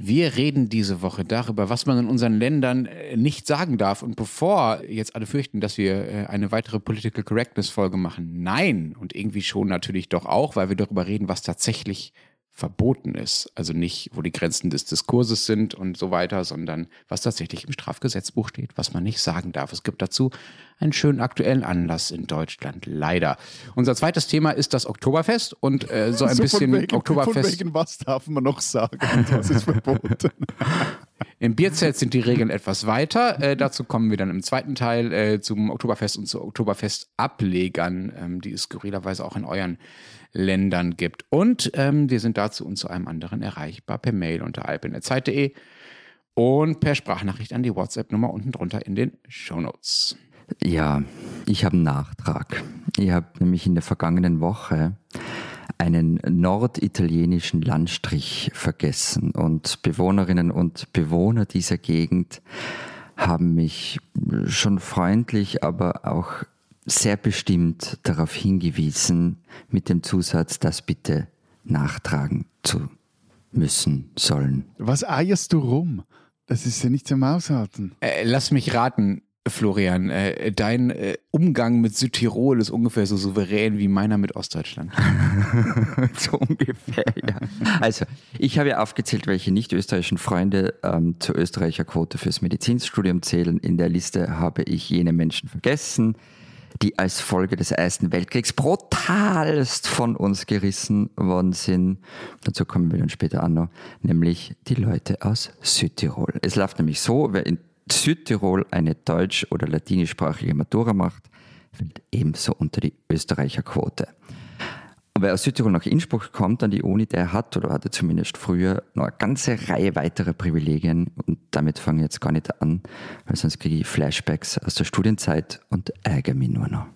Wir reden diese Woche darüber, was man in unseren Ländern äh, nicht sagen darf. Und bevor jetzt alle fürchten, dass wir äh, eine weitere Political Correctness Folge machen, nein. Und irgendwie schon natürlich doch auch, weil wir darüber reden, was tatsächlich verboten ist. Also nicht, wo die Grenzen des Diskurses sind und so weiter, sondern was tatsächlich im Strafgesetzbuch steht, was man nicht sagen darf. Es gibt dazu einen schönen aktuellen Anlass in Deutschland, leider. Unser zweites Thema ist das Oktoberfest und äh, so ein so bisschen von wegen, Oktoberfest. Von wegen was darf man noch sagen und was ist verboten? Im Bierzelt sind die Regeln etwas weiter. Äh, dazu kommen wir dann im zweiten Teil äh, zum Oktoberfest und zu Oktoberfest-Ablegern, ähm, die es skurrilerweise auch in euren Ländern gibt. Und ähm, wir sind dazu und zu einem anderen erreichbar per Mail unter alpin.zeit.de und per Sprachnachricht an die WhatsApp-Nummer unten drunter in den Show Notes. Ja, ich habe einen Nachtrag. Ich habe nämlich in der vergangenen Woche einen norditalienischen Landstrich vergessen und Bewohnerinnen und Bewohner dieser Gegend haben mich schon freundlich, aber auch sehr bestimmt darauf hingewiesen, mit dem Zusatz, das bitte nachtragen zu müssen, sollen. Was eierst du rum? Das ist ja nicht zum Aushalten. Äh, lass mich raten. Florian, äh, dein äh, Umgang mit Südtirol ist ungefähr so souverän wie meiner mit Ostdeutschland. so ungefähr, ja. Also, ich habe ja aufgezählt, welche nicht-österreichischen Freunde ähm, zur Österreicher Quote fürs Medizinstudium zählen. In der Liste habe ich jene Menschen vergessen, die als Folge des Ersten Weltkriegs brutalst von uns gerissen worden sind. Dazu kommen wir dann später an noch, nämlich die Leute aus Südtirol. Es läuft nämlich so, wer in Südtirol eine deutsch- oder latinischsprachige Matura macht, fällt ebenso unter die Österreicherquote. Und wer aus Südtirol nach Innsbruck kommt an die Uni, der hat oder hatte zumindest früher noch eine ganze Reihe weiterer Privilegien und damit fange ich jetzt gar nicht an, weil sonst kriege ich Flashbacks aus der Studienzeit und ärgere mich nur noch.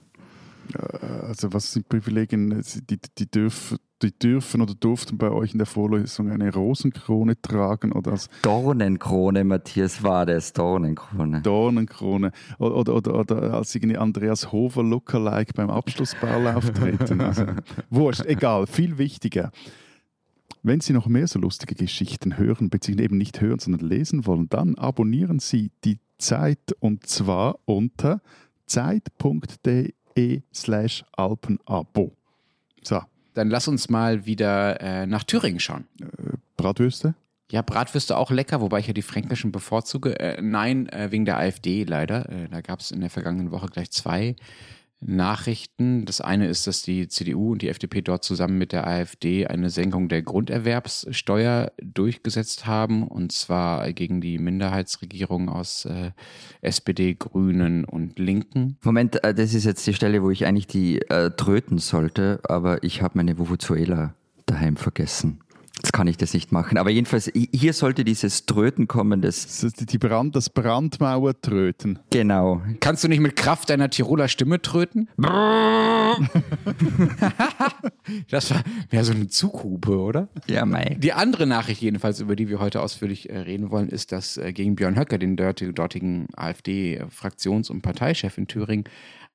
Also was sind Privilegien? Die, die, dürfen, die dürfen oder durften bei euch in der Vorlesung eine Rosenkrone tragen oder als Dornenkrone, Matthias war das, Dornenkrone. Dornenkrone oder, oder, oder, oder als irgendwie Andreas Hofer Lookalike beim Abschlussball auftreten. Also, wurscht, egal, viel wichtiger. Wenn Sie noch mehr so lustige Geschichten hören, beziehungsweise eben nicht hören, sondern lesen wollen, dann abonnieren Sie die Zeit und zwar unter zeit.de slash Alpenabo. So. Dann lass uns mal wieder äh, nach Thüringen schauen. Äh, Bratwürste? Ja, Bratwürste auch lecker, wobei ich ja die fränkischen bevorzuge. Äh, nein, äh, wegen der AfD leider. Äh, da gab es in der vergangenen Woche gleich zwei Nachrichten. Das eine ist, dass die CDU und die FDP dort zusammen mit der AfD eine Senkung der Grunderwerbssteuer durchgesetzt haben, und zwar gegen die Minderheitsregierung aus äh, SPD, Grünen und Linken. Moment, äh, das ist jetzt die Stelle, wo ich eigentlich die äh, tröten sollte, aber ich habe meine Vuvuzuela daheim vergessen. Jetzt kann ich das nicht machen. Aber jedenfalls, hier sollte dieses Tröten kommen. Das, das, die Brand, das Brandmauer tröten. Genau. Kannst du nicht mit Kraft deiner Tiroler Stimme tröten? das war mehr so eine Zughupe, oder? Ja, mei. Die andere Nachricht jedenfalls, über die wir heute ausführlich äh, reden wollen, ist, dass äh, gegen Björn Höcker, den dortigen AfD-Fraktions- und Parteichef in Thüringen,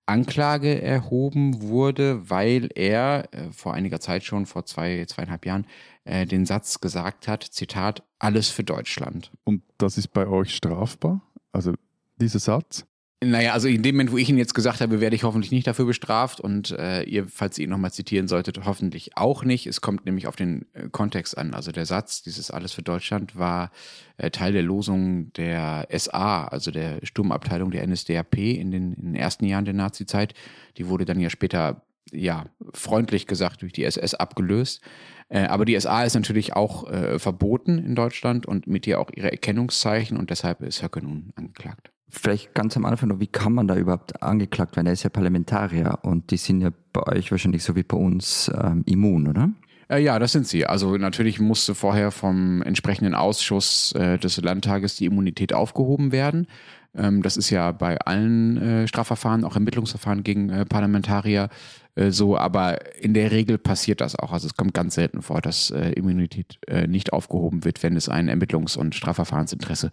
Anklage erhoben wurde, weil er äh, vor einiger Zeit schon, vor zwei, zweieinhalb Jahren, äh, den Satz gesagt hat, Zitat, alles für Deutschland. Und das ist bei euch strafbar? Also dieser Satz? Naja, also in dem Moment, wo ich ihn jetzt gesagt habe, werde ich hoffentlich nicht dafür bestraft und äh, ihr, falls ihr ihn nochmal zitieren solltet, hoffentlich auch nicht. Es kommt nämlich auf den äh, Kontext an. Also der Satz, dieses Alles für Deutschland, war äh, Teil der Losung der SA, also der Sturmabteilung der NSDAP in den, in den ersten Jahren der Nazizeit. Die wurde dann ja später, ja, freundlich gesagt durch die SS abgelöst. Äh, aber die SA ist natürlich auch äh, verboten in Deutschland und mit ihr auch ihre Erkennungszeichen und deshalb ist Höcke nun angeklagt. Vielleicht ganz am Anfang noch, wie kann man da überhaupt angeklagt werden? Er ist ja Parlamentarier und die sind ja bei euch wahrscheinlich so wie bei uns ähm, immun, oder? Äh, ja, das sind sie. Also natürlich musste vorher vom entsprechenden Ausschuss äh, des Landtages die Immunität aufgehoben werden. Ähm, das ist ja bei allen äh, Strafverfahren, auch Ermittlungsverfahren gegen äh, Parlamentarier äh, so, aber in der Regel passiert das auch. Also es kommt ganz selten vor, dass äh, Immunität äh, nicht aufgehoben wird, wenn es ein Ermittlungs- und Strafverfahrensinteresse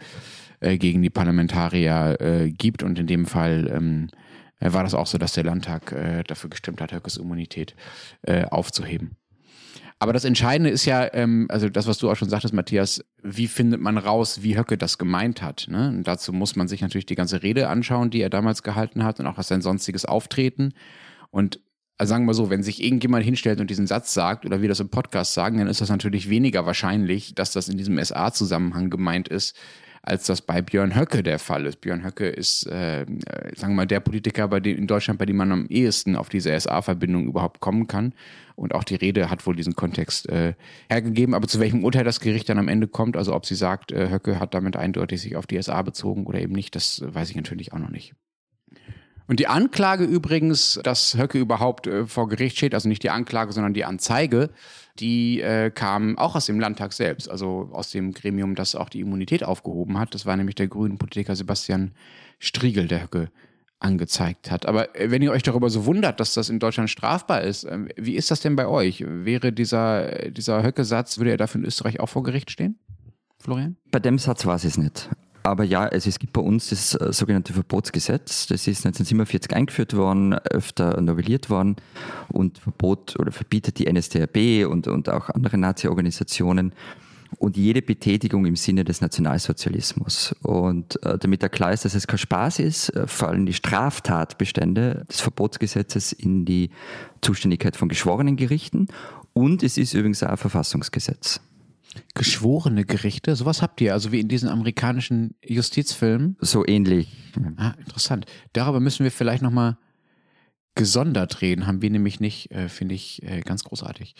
äh, gegen die Parlamentarier äh, gibt. Und in dem Fall ähm, äh, war das auch so, dass der Landtag dafür gestimmt hat, Höckes Immunität aufzuheben. Aber das Entscheidende ist ja, ähm, also das, was du auch schon sagtest, Matthias, wie findet man raus, wie Höcke das gemeint hat? Ne? Und dazu muss man sich natürlich die ganze Rede anschauen, die er damals gehalten hat und auch sein sonstiges Auftreten. Und also sagen wir so, wenn sich irgendjemand hinstellt und diesen Satz sagt oder wir das im Podcast sagen, dann ist das natürlich weniger wahrscheinlich, dass das in diesem SA-Zusammenhang gemeint ist, als das bei Björn Höcke der Fall ist. Björn Höcke ist, äh, sagen wir mal, der Politiker bei dem, in Deutschland, bei dem man am ehesten auf diese SA-Verbindung überhaupt kommen kann. Und auch die Rede hat wohl diesen Kontext äh, hergegeben. Aber zu welchem Urteil das Gericht dann am Ende kommt, also ob sie sagt, äh, Höcke hat damit eindeutig sich auf die SA bezogen oder eben nicht, das weiß ich natürlich auch noch nicht. Und die Anklage übrigens, dass Höcke überhaupt äh, vor Gericht steht, also nicht die Anklage, sondern die Anzeige, die äh, kam auch aus dem Landtag selbst, also aus dem Gremium, das auch die Immunität aufgehoben hat. Das war nämlich der grünen Politiker Sebastian Striegel, der Höcke angezeigt hat. Aber äh, wenn ihr euch darüber so wundert, dass das in Deutschland strafbar ist, äh, wie ist das denn bei euch? Wäre dieser, dieser Höcke-Satz, würde er dafür in Österreich auch vor Gericht stehen? Florian? Bei dem Satz weiß ich es nicht. Aber ja, also es gibt bei uns das äh, sogenannte Verbotsgesetz. Das ist 1947 eingeführt worden, öfter novelliert worden und verbot oder verbietet die NSDAP und, und auch andere Nazi-Organisationen und jede Betätigung im Sinne des Nationalsozialismus. Und äh, damit da klar ist, dass es kein Spaß ist, äh, fallen die Straftatbestände des Verbotsgesetzes in die Zuständigkeit von geschworenen Gerichten und es ist übrigens auch ein Verfassungsgesetz. Geschworene Gerichte, sowas habt ihr, also wie in diesen amerikanischen Justizfilmen? So ähnlich. Ah, interessant. Darüber müssen wir vielleicht nochmal gesondert reden, haben wir nämlich nicht, äh, finde ich äh, ganz großartig,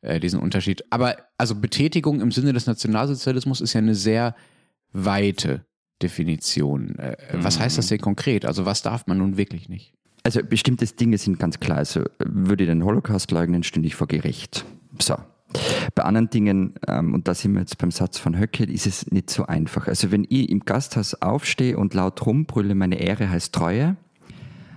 äh, diesen Unterschied. Aber also Betätigung im Sinne des Nationalsozialismus ist ja eine sehr weite Definition. Äh, was heißt das denn konkret? Also was darf man nun wirklich nicht? Also bestimmte Dinge sind ganz klar. Also würde ich den Holocaust leugnen, stünde ich vor Gericht. So, bei anderen Dingen, ähm, und da sind wir jetzt beim Satz von Höcke, ist es nicht so einfach. Also wenn ich im Gasthaus aufstehe und laut rumbrülle, meine Ehre heißt Treue,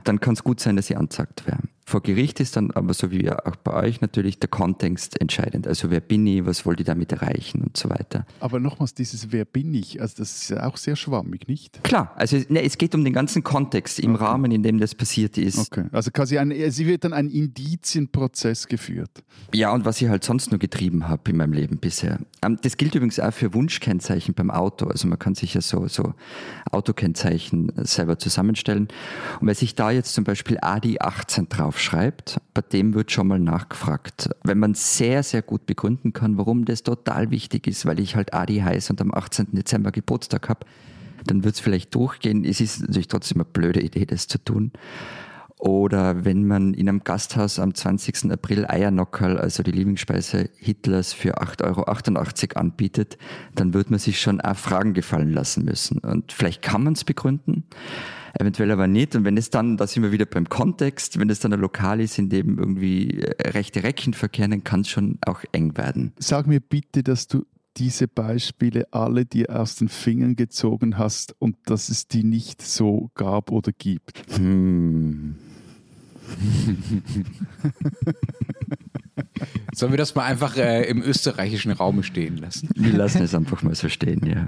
dann kann es gut sein, dass ich anzeigt werde. Vor Gericht ist dann aber so wie auch bei euch natürlich der Kontext entscheidend. Also wer bin ich, was wollte ich damit erreichen und so weiter. Aber nochmals dieses Wer bin ich, also das ist ja auch sehr schwammig, nicht? Klar, also ne, es geht um den ganzen Kontext im okay. Rahmen, in dem das passiert ist. Okay, also quasi ein, sie wird dann ein Indizienprozess geführt. Ja, und was ich halt sonst nur getrieben habe in meinem Leben bisher. Ähm, das gilt übrigens auch für Wunschkennzeichen beim Auto. Also man kann sich ja so, so Autokennzeichen selber zusammenstellen. Und wenn sich da jetzt zum Beispiel ADI 18 drauf aufschreibt, bei dem wird schon mal nachgefragt. Wenn man sehr, sehr gut begründen kann, warum das total wichtig ist, weil ich halt Adi heiße und am 18. Dezember Geburtstag habe, dann wird es vielleicht durchgehen. Es ist natürlich trotzdem eine blöde Idee, das zu tun. Oder wenn man in einem Gasthaus am 20. April Eiernockerl, also die Lieblingsspeise Hitlers, für 8,88 Euro anbietet, dann wird man sich schon auch Fragen gefallen lassen müssen. Und vielleicht kann man es begründen, eventuell aber nicht. Und wenn es dann, da sind wir wieder beim Kontext, wenn es dann ein Lokal ist, in dem irgendwie äh, rechte Recken verkehren, dann kann es schon auch eng werden. Sag mir bitte, dass du diese Beispiele alle dir aus den Fingern gezogen hast und dass es die nicht so gab oder gibt. Hm. Sollen wir das mal einfach äh, im österreichischen Raum stehen lassen? Wir lassen es einfach mal so stehen, ja.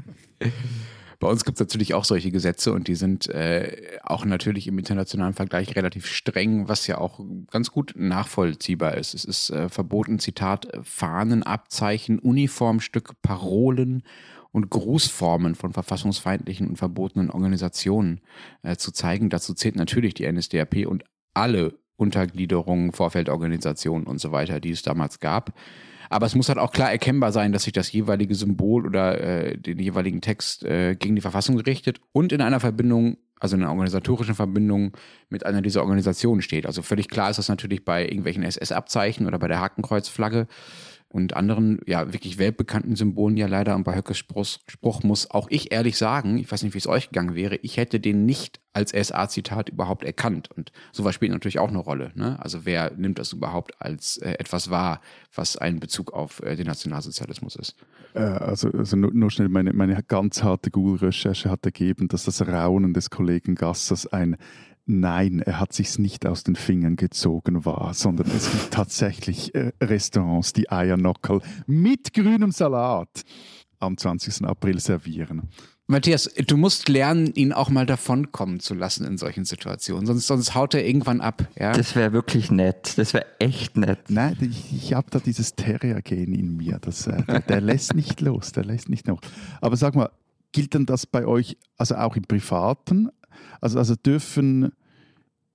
Bei uns gibt es natürlich auch solche Gesetze und die sind äh, auch natürlich im internationalen Vergleich relativ streng, was ja auch ganz gut nachvollziehbar ist. Es ist äh, verboten, Zitat, Fahnen, Abzeichen, Uniformstück, Parolen und Grußformen von verfassungsfeindlichen und verbotenen Organisationen äh, zu zeigen. Dazu zählt natürlich die NSDAP und alle Untergliederungen, Vorfeldorganisationen und so weiter, die es damals gab. Aber es muss halt auch klar erkennbar sein, dass sich das jeweilige Symbol oder äh, den jeweiligen Text äh, gegen die Verfassung richtet und in einer Verbindung, also in einer organisatorischen Verbindung mit einer dieser Organisationen steht. Also völlig klar ist das natürlich bei irgendwelchen SS-Abzeichen oder bei der Hakenkreuzflagge und anderen, ja, wirklich weltbekannten Symbolen ja leider. Und bei Höckes Spruch, Spruch muss auch ich ehrlich sagen, ich weiß nicht, wie es euch gegangen wäre, ich hätte den nicht als SA-Zitat überhaupt erkannt. Und sowas spielt natürlich auch eine Rolle. Ne? Also wer nimmt das überhaupt als äh, etwas wahr, was ein Bezug auf äh, den Nationalsozialismus ist? Äh, also, also nur, nur, schnell, meine, meine ganz harte Google-Recherche hat ergeben, dass das Raunen des Kollegen Gassers ein Nein, er hat sich's nicht aus den Fingern gezogen war, sondern es gibt tatsächlich äh, Restaurants, die Eiernockerl mit grünem Salat am 20. April servieren. Matthias, du musst lernen, ihn auch mal davonkommen zu lassen in solchen Situationen, sonst, sonst haut er irgendwann ab. Ja? Das wäre wirklich nett. Das wäre echt nett. Nein, ich, ich habe da dieses Terrier-Gen in mir. Das, äh, der, der lässt nicht los, der lässt nicht los. Aber sag mal, gilt denn das bei euch, also auch im Privaten? Also, also dürfen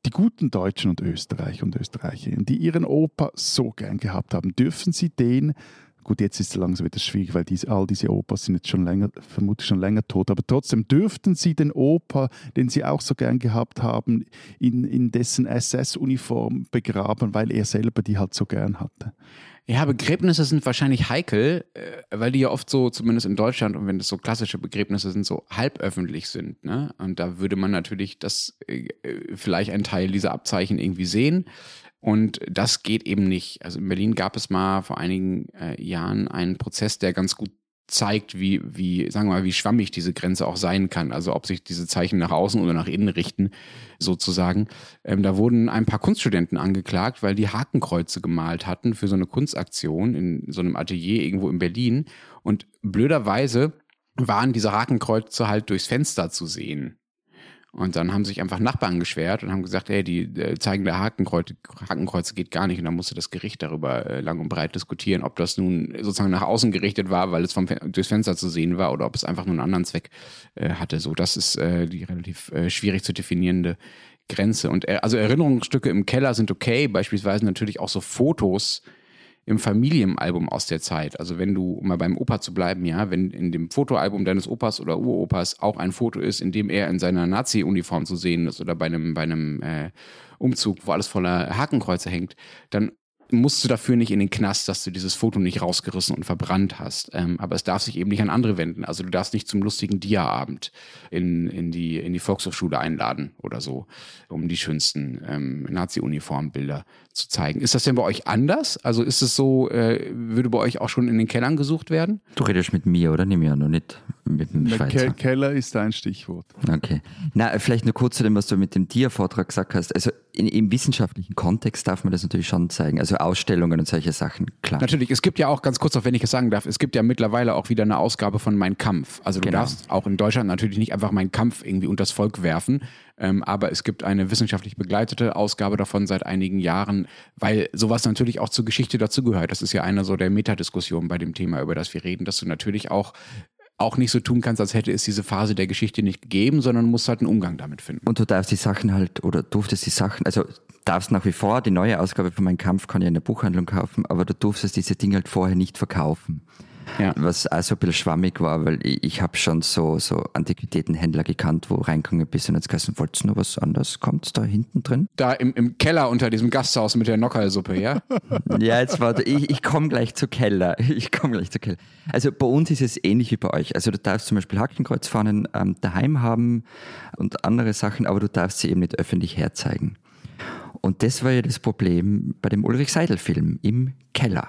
die guten Deutschen und Österreicher und Österreicherinnen, die ihren Opa so gern gehabt haben, dürfen sie den Gut, jetzt ist es langsam wieder schwierig, weil diese, all diese Opas sind jetzt schon länger, vermutlich schon länger tot. Aber trotzdem dürften Sie den Opa, den Sie auch so gern gehabt haben, in, in dessen SS-Uniform begraben, weil er selber die halt so gern hatte. Ja, Begräbnisse sind wahrscheinlich heikel, äh, weil die ja oft so, zumindest in Deutschland, und wenn das so klassische Begräbnisse sind, so halböffentlich sind. Ne? Und da würde man natürlich das äh, vielleicht einen Teil dieser Abzeichen irgendwie sehen. Und das geht eben nicht. Also in Berlin gab es mal vor einigen äh, Jahren einen Prozess, der ganz gut zeigt, wie, wie, sagen wir mal, wie schwammig diese Grenze auch sein kann. Also ob sich diese Zeichen nach außen oder nach innen richten, sozusagen. Ähm, da wurden ein paar Kunststudenten angeklagt, weil die Hakenkreuze gemalt hatten für so eine Kunstaktion in so einem Atelier irgendwo in Berlin. Und blöderweise waren diese Hakenkreuze halt durchs Fenster zu sehen. Und dann haben sich einfach Nachbarn geschwert und haben gesagt, hey, die äh, zeigen der Hakenkreuze, Hakenkreuze geht gar nicht. Und dann musste das Gericht darüber äh, lang und breit diskutieren, ob das nun sozusagen nach außen gerichtet war, weil es vom, durchs Fenster zu sehen war, oder ob es einfach nur einen anderen Zweck äh, hatte. So, das ist äh, die relativ äh, schwierig zu definierende Grenze. Und äh, also Erinnerungsstücke im Keller sind okay, beispielsweise natürlich auch so Fotos im Familienalbum aus der Zeit. Also wenn du, um mal beim Opa zu bleiben, ja, wenn in dem Fotoalbum deines Opas oder Uropas auch ein Foto ist, in dem er in seiner Nazi-Uniform zu sehen ist oder bei einem, bei einem äh, Umzug, wo alles voller Hakenkreuze hängt, dann musst du dafür nicht in den Knast, dass du dieses Foto nicht rausgerissen und verbrannt hast. Ähm, aber es darf sich eben nicht an andere wenden. Also du darfst nicht zum lustigen Dia-Abend in, in, die, in die Volkshochschule einladen oder so, um die schönsten ähm, Nazi-Uniformbilder zu zeigen. Ist das denn bei euch anders? Also ist es so, äh, würde bei euch auch schon in den Kellern gesucht werden? Du redest mit mir, oder? Nimm ja noch nicht mit dem Schweizer. Ke Keller ist ein Stichwort. Okay. Na, vielleicht nur kurz zu dem, was du mit dem Dia-Vortrag gesagt hast. Also in, im wissenschaftlichen Kontext darf man das natürlich schon zeigen. Also Ausstellungen und solche Sachen, klar. Natürlich, es gibt ja auch, ganz kurz auch wenn ich es sagen darf, es gibt ja mittlerweile auch wieder eine Ausgabe von Mein Kampf. Also du Genau. darfst auch in Deutschland natürlich nicht einfach Mein Kampf irgendwie unters Volk werfen, ähm, aber es gibt eine wissenschaftlich begleitete Ausgabe davon seit einigen Jahren, weil sowas natürlich auch zur Geschichte dazugehört. Das ist ja eine so der Metadiskussion bei dem Thema, über das wir reden, dass du natürlich auch auch nicht so tun kannst, als hätte es diese Phase der Geschichte nicht gegeben, sondern musst halt einen Umgang damit finden. Und du darfst die Sachen halt, oder durftest die Sachen, also darfst nach wie vor, die neue Ausgabe von Mein Kampf kann ich in der Buchhandlung kaufen, aber du durftest diese Dinge halt vorher nicht verkaufen. Ja. Was auch so ein bisschen schwammig war, weil ich, ich habe schon so, so Antiquitätenhändler gekannt, wo reingegangen bist und jetzt gesagt, wolltest du noch was anderes? Kommt da hinten drin? Da im, im Keller unter diesem Gasthaus mit der Nockerlsuppe, ja? Ja, jetzt warte, ich, ich komme gleich zu Keller. Ich komme gleich zu Keller. Also bei uns ist es ähnlich wie bei euch. Also du darfst zum Beispiel Hakenkreuzfahnen ähm, daheim haben und andere Sachen, aber du darfst sie eben nicht öffentlich herzeigen. Und das war ja das Problem bei dem Ulrich Seidel-Film im Keller.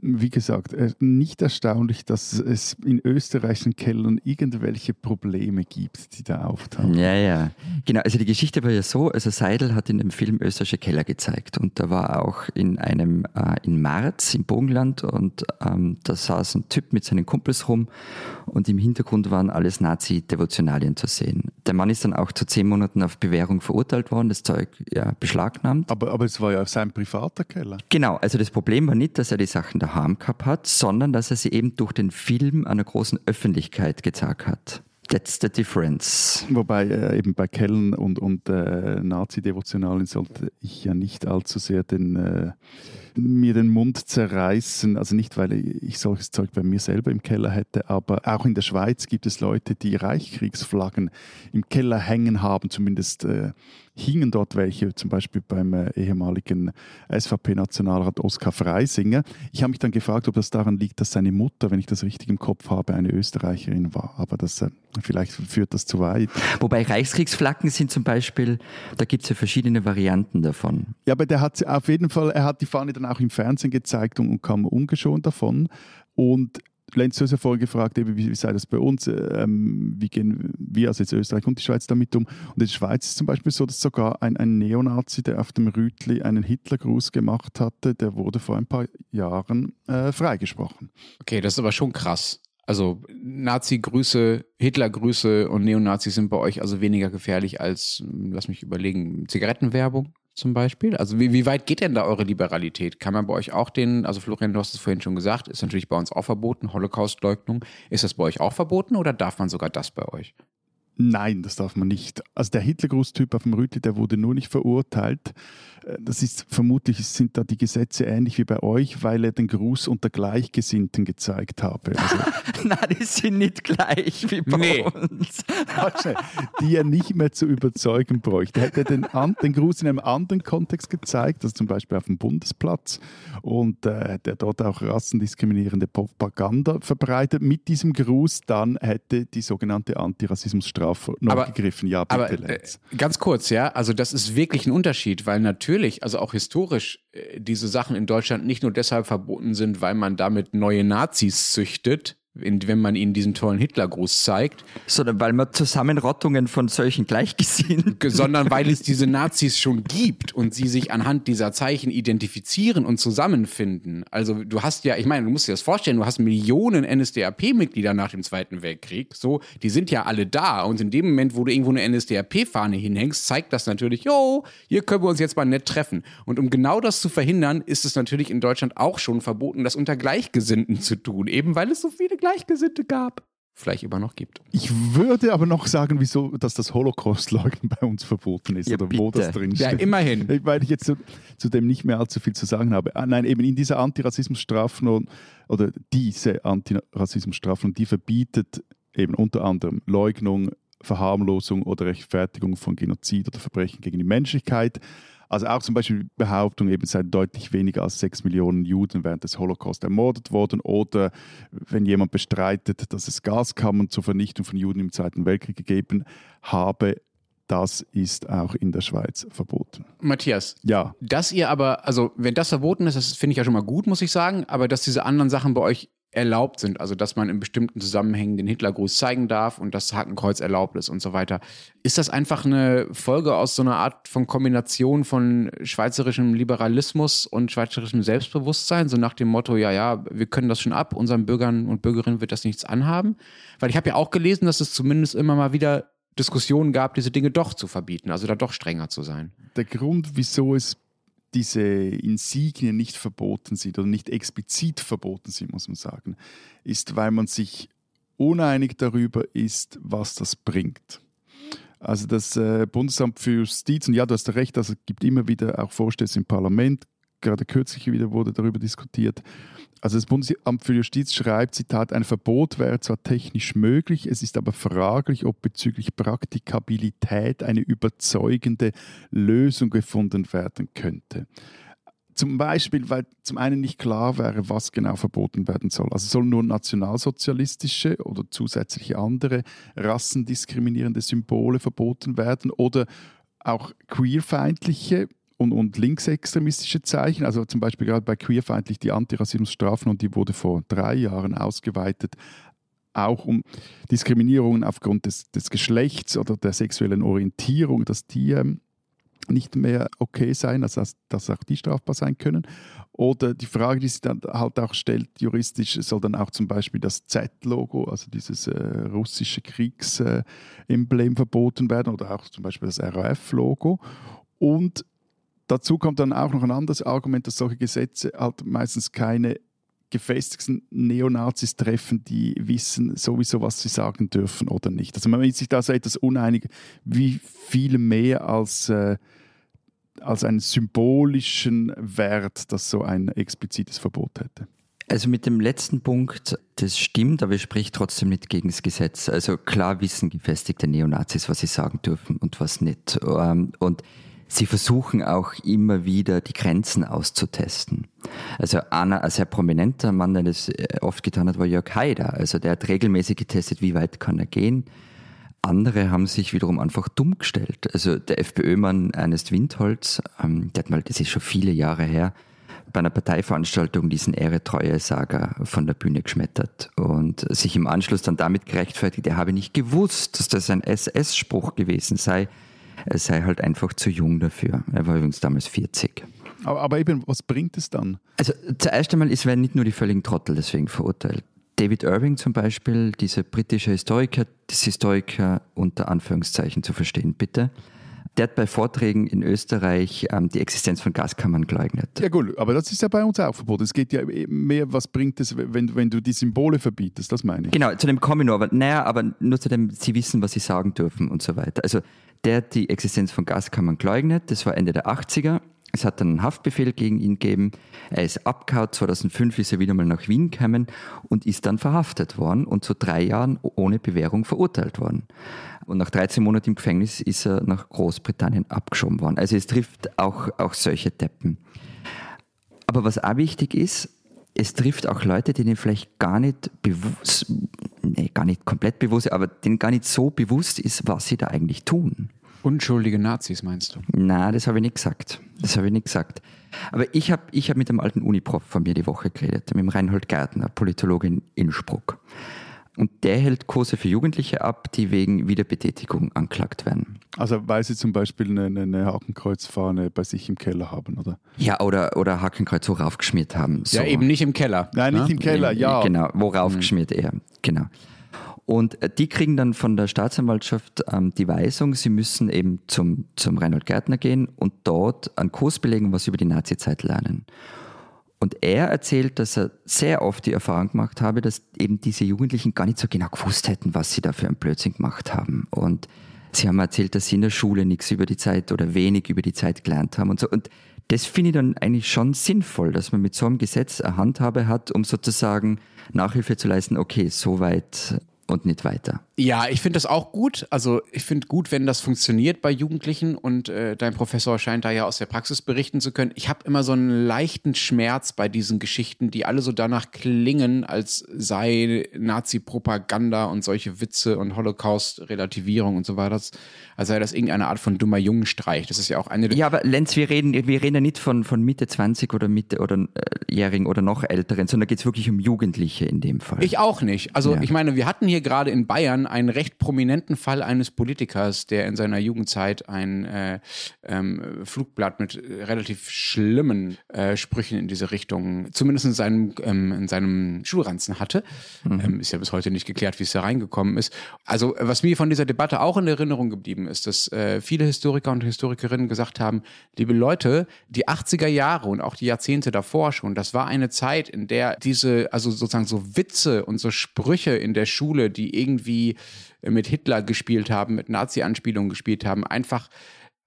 Wie gesagt, nicht erstaunlich, dass es in österreichischen Kellern irgendwelche Probleme gibt, die da auftauchen. Ja, ja. Genau, also die Geschichte war ja so, also Seidel hat in dem Film österreichische Keller gezeigt und da war auch in einem, äh, in Marz im Burgenland und ähm, da saß ein Typ mit seinen Kumpels rum und im Hintergrund waren alles Nazi-Devotionalien zu sehen. Der Mann ist dann auch zu zehn Monaten auf Bewährung verurteilt worden, das Zeug ja, beschlagnahmt. Aber, aber es war ja sein privater Keller. Genau, also das Problem war nicht, dass er die Sachen daheim gehabt hat, sondern dass er sie eben durch den Film einer großen Öffentlichkeit gezeigt hat. That's the difference. Wobei äh, eben bei Kellern und, und äh, Nazi-Devotionalen sollte ich ja nicht allzu sehr den, äh, mir den Mund zerreißen. Also nicht, weil ich solches Zeug bei mir selber im Keller hätte, aber auch in der Schweiz gibt es Leute, die Reichskriegsflaggen im Keller hängen haben. Zumindest äh, hingen dort welche, zum Beispiel beim äh, ehemaligen SVP-Nationalrat Oskar Freisinger. Ich habe mich dann gefragt, ob das daran liegt, dass seine Mutter, wenn ich das richtig im Kopf habe, eine Österreicherin war. Aber das, äh, vielleicht führt das zu weit. Wobei Reichskriegsflaggen sind zum Beispiel, da gibt es ja verschiedene Varianten davon. Ja, aber der hat auf jeden Fall, er hat die Fahne dann auch im Fernsehen gezeigt und, kam ungeschont davon. Und Lenz, du hast ja vorhin gefragt, wie, wie sei das bei uns, ähm, wie gehen wir, also jetzt Österreich und die Schweiz damit um. Und in der Schweiz ist es zum Beispiel so, dass sogar ein, ein Neonazi, der auf dem Rütli einen Hitlergruß gemacht hatte, der wurde vor ein paar Jahren äh, freigesprochen. Okay, das ist aber schon krass. Also Nazi-Grüße, Hitler-Grüße und Neonazis sind bei euch also weniger gefährlich als, lass mich überlegen, Zigarettenwerbung zum Beispiel? Also wie, wie weit geht denn da eure Liberalität? Kann man bei euch auch den, also Florian, du hast es vorhin schon gesagt, ist natürlich bei uns auch verboten, Holocaust-Leugnung. Ist das bei euch auch verboten oder darf man sogar das bei euch? Nein, das darf man nicht. Also der Hitlergrußtyp auf dem Rütli, der wurde nur nicht verurteilt. Äh, das ist vermutlich sind da die Gesetze ähnlich wie bei euch, weil er den Gruß unter Gleichgesinnten gezeigt habe. Also, Nein, die sind nicht gleich wie bei Nee. uns. warte, die er nicht mehr zu überzeugen bräuchte. Hätte er den, an, den Gruß in einem anderen Kontext gezeigt, also zum Beispiel auf dem Bundesplatz, und äh, der dort auch rassendiskriminierende Propaganda verbreitet mit diesem Gruß, dann hätte die sogenannte Antirassismusstrafe noch Aber- gegriffen. Ja, bitte, Aber äh, Lenz. ganz kurz, ja, also das ist wirklich ein Unterschied, weil natürlich, also auch historisch, äh, diese Sachen in Deutschland nicht nur deshalb verboten sind, weil man damit neue Nazis züchtet, wenn man ihnen diesen tollen Hitlergruß zeigt, Sondern weil man Zusammenrottungen von solchen Gleichgesinnten. ge- sondern weil es diese Nazis schon gibt und sie sich anhand dieser Zeichen identifizieren und zusammenfinden. Also du hast ja, ich meine, du musst dir das vorstellen, du hast Millionen NSDAP-Mitglieder nach dem Zweiten Weltkrieg, so, die sind ja alle da und in dem Moment, wo du irgendwo eine NSDAP-Fahne hinhängst, zeigt das natürlich, jo, hier können wir uns jetzt mal nett treffen. Und um genau das zu verhindern, ist es natürlich in Deutschland auch schon verboten, das unter Gleichgesinnten zu tun, eben weil es so viele Gleichgesinnte gab. Vielleicht immer noch gibt. Ich würde aber noch sagen, wieso, dass das Holocaust-Leugnen bei uns verboten ist Ja, oder wo bitte. das drin Ja, steht. immerhin. Weil ich jetzt zu, zu dem nicht mehr allzu viel zu sagen habe. Ah, nein, eben in dieser Antirassismusstrafnorm oder diese Antirassismusstrafnorm, die verbietet eben unter anderem Leugnung, Verharmlosung oder Rechtfertigung von Genozid oder Verbrechen gegen die Menschlichkeit. Also auch zum Beispiel die Behauptung, eben seien deutlich weniger als sechs Millionen Juden während des Holocaust ermordet worden oder wenn jemand bestreitet, dass es Gaskammern zur Vernichtung von Juden im Zweiten Weltkrieg gegeben habe, das ist auch in der Schweiz verboten. Matthias, Ja, Dass ihr aber, also wenn das verboten ist, das finde ich ja schon mal gut, muss ich sagen, aber dass diese anderen Sachen bei euch erlaubt sind, also dass man in bestimmten Zusammenhängen den Hitlergruß zeigen darf und das Hakenkreuz erlaubt ist und so weiter. Ist das einfach eine Folge aus so einer Art von Kombination von schweizerischem Liberalismus und schweizerischem Selbstbewusstsein, so nach dem Motto, ja, ja, wir können das schon ab, unseren Bürgern und Bürgerinnen wird das nichts anhaben? Weil ich habe ja auch gelesen, dass es zumindest immer mal wieder Diskussionen gab, diese Dinge doch zu verbieten, also da doch strenger zu sein. der Grund, wieso es diese Insignien nicht verboten sind oder nicht explizit verboten sind, muss man sagen, ist, weil man sich uneinig darüber ist, was das bringt. Also das äh, Bundesamt für Justiz, und ja, du hast recht, also es gibt immer wieder auch Vorstöße im Parlament, gerade kürzlich wieder wurde darüber diskutiert. Also das Bundesamt für Justiz schreibt, Zitat, ein Verbot wäre zwar technisch möglich, es ist aber fraglich, ob bezüglich Praktikabilität eine überzeugende Lösung gefunden werden könnte. Zum Beispiel, weil zum einen nicht klar wäre, was genau verboten werden soll. Also sollen nur nationalsozialistische oder zusätzliche andere rassendiskriminierende Symbole verboten werden oder auch queerfeindliche und, und linksextremistische Zeichen. Also zum Beispiel gerade bei queerfeindlich die Antirassismusstrafen und die wurde vor drei Jahren ausgeweitet, auch um Diskriminierungen aufgrund des, des Geschlechts oder der sexuellen Orientierung, dass die ähm, nicht mehr okay sein, also dass, dass auch die strafbar sein können. Oder die Frage, die sich dann halt auch stellt, juristisch, soll dann auch zum Beispiel das Z-Logo, also dieses äh, russische Kriegsemblem verboten werden oder auch zum Beispiel das RAF-Logo. Und dazu kommt dann auch noch ein anderes Argument, dass solche Gesetze halt meistens keine gefestigten Neonazis treffen, die wissen sowieso, was sie sagen dürfen oder nicht. Also man ist sich da so etwas uneinig, wie viel mehr als, äh, als einen symbolischen Wert, das so ein explizites Verbot hätte. Also mit dem letzten Punkt, das stimmt, aber es spricht trotzdem nicht gegen das Gesetz. Also klar wissen gefestigte Neonazis, was sie sagen dürfen und was nicht. Ähm, Und sie versuchen auch immer wieder die Grenzen auszutesten. Also einer, ein sehr prominenter Mann, der das äh, oft getan hat, war Jörg Haider. Also der hat regelmäßig getestet, wie weit kann er gehen. Andere haben sich wiederum einfach dumm gestellt. Also der FPÖ-Mann Ernest Windholz, ähm, der hat mal, das ist schon viele Jahre her, bei einer Parteiveranstaltung diesen Ehre-Treue-Sager von der Bühne geschmettert und sich im Anschluss dann damit gerechtfertigt, er habe nicht gewusst, dass das ein SS-Spruch gewesen sei. Er sei halt einfach zu jung dafür. Er war übrigens damals 40. Aber, aber eben, was bringt es dann? Also zuerst einmal, es werden nicht nur die völligen Trottel deswegen verurteilt. David Irving zum Beispiel, dieser britische Historiker, das Historiker unter Anführungszeichen zu verstehen, bitte. Der hat bei Vorträgen in Österreich ähm, die Existenz von Gaskammern geleugnet. Ja gut, aber das ist ja bei uns auch verboten. Es geht ja mehr, was bringt es, wenn, wenn du die Symbole verbietest, das meine ich. Genau, zu dem komme ich noch, aber naja, aber nur zu dem, sie wissen, was sie sagen dürfen und so weiter. Also der hat die Existenz von Gaskammern geleugnet, das war Ende der 80er es hat dann einen Haftbefehl gegen ihn gegeben. Er ist abgehauen. 2005 ist er wieder mal nach Wien gekommen und ist dann verhaftet worden und zu drei Jahren ohne Bewährung verurteilt worden. Und nach 13 Monaten im Gefängnis ist er nach Großbritannien abgeschoben worden. Also es trifft auch, auch solche Deppen. Aber was auch wichtig ist, es trifft auch Leute, denen vielleicht gar nicht bewusst, nee, gar nicht komplett bewusst, aber denen gar nicht so bewusst ist, was sie da eigentlich tun. Unschuldige Nazis meinst du? Na, das habe ich nicht gesagt. Das habe ich nicht gesagt. Aber ich habe ich hab mit dem alten Uniprof von mir die Woche geredet, mit dem Reinhold Gärtner, Politologe in Innsbruck. Und der hält Kurse für Jugendliche ab, die wegen Wiederbetätigung anklagt werden. Also weil sie zum Beispiel eine, eine Hakenkreuzfahne bei sich im Keller haben, oder? Ja, oder, oder Hakenkreuz so raufgeschmiert haben. So. Ja, eben nicht im Keller. Nein, nicht ne? im Keller, ja. Genau, wo raufgeschmiert mhm. eher. Genau. Und äh, die kriegen dann von der Staatsanwaltschaft ähm, die Weisung, sie müssen eben zum, zum Reinhold Gärtner gehen und dort einen Kurs belegen, was über die Nazizeit lernen. Und er erzählt, dass er sehr oft die Erfahrung gemacht habe, dass eben diese Jugendlichen gar nicht so genau gewusst hätten, was sie da für einen Blödsinn gemacht haben. Und sie haben erzählt, dass sie in der Schule nichts über die Zeit oder wenig über die Zeit gelernt haben und so. Und das finde ich dann eigentlich schon sinnvoll, dass man mit so einem Gesetz eine Handhabe hat, um sozusagen Nachhilfe zu leisten, okay, soweit und nicht weiter. Ja, ich finde das auch gut. Also ich finde gut, wenn das funktioniert bei Jugendlichen und äh, dein Professor scheint da ja aus der Praxis berichten zu können. Ich habe immer so einen leichten Schmerz bei diesen Geschichten, die alle so danach klingen, als sei Nazi-Propaganda und solche Witze und Holocaust-Relativierung und so weiter, als sei das irgendeine Art von dummer Jungenstreich. Das ist ja auch eine. Ja, aber Lenz, wir reden, wir reden ja nicht von, von Mitte 20 oder Mitte oder äh, Jährigen oder noch Älteren, sondern geht es wirklich um Jugendliche in dem Fall. Ich auch nicht. Also ja. ich meine, wir hatten hier gerade in Bayern einen recht prominenten Fall eines Politikers, der in seiner Jugendzeit ein äh, ähm, Flugblatt mit relativ schlimmen äh, Sprüchen in diese Richtung, zumindest in seinem, ähm, in seinem Schulranzen hatte. Mhm. Ähm, ist ja bis heute nicht geklärt, wie es da reingekommen ist. Also, was mir von dieser Debatte auch in Erinnerung geblieben ist, dass äh, viele Historiker und Historikerinnen gesagt haben, liebe Leute, die 80er Jahre und auch die Jahrzehnte davor schon, das war eine Zeit, in der diese, also sozusagen so Witze und so Sprüche in der Schule, die irgendwie mit Hitler gespielt haben, mit Nazi-Anspielungen gespielt haben, einfach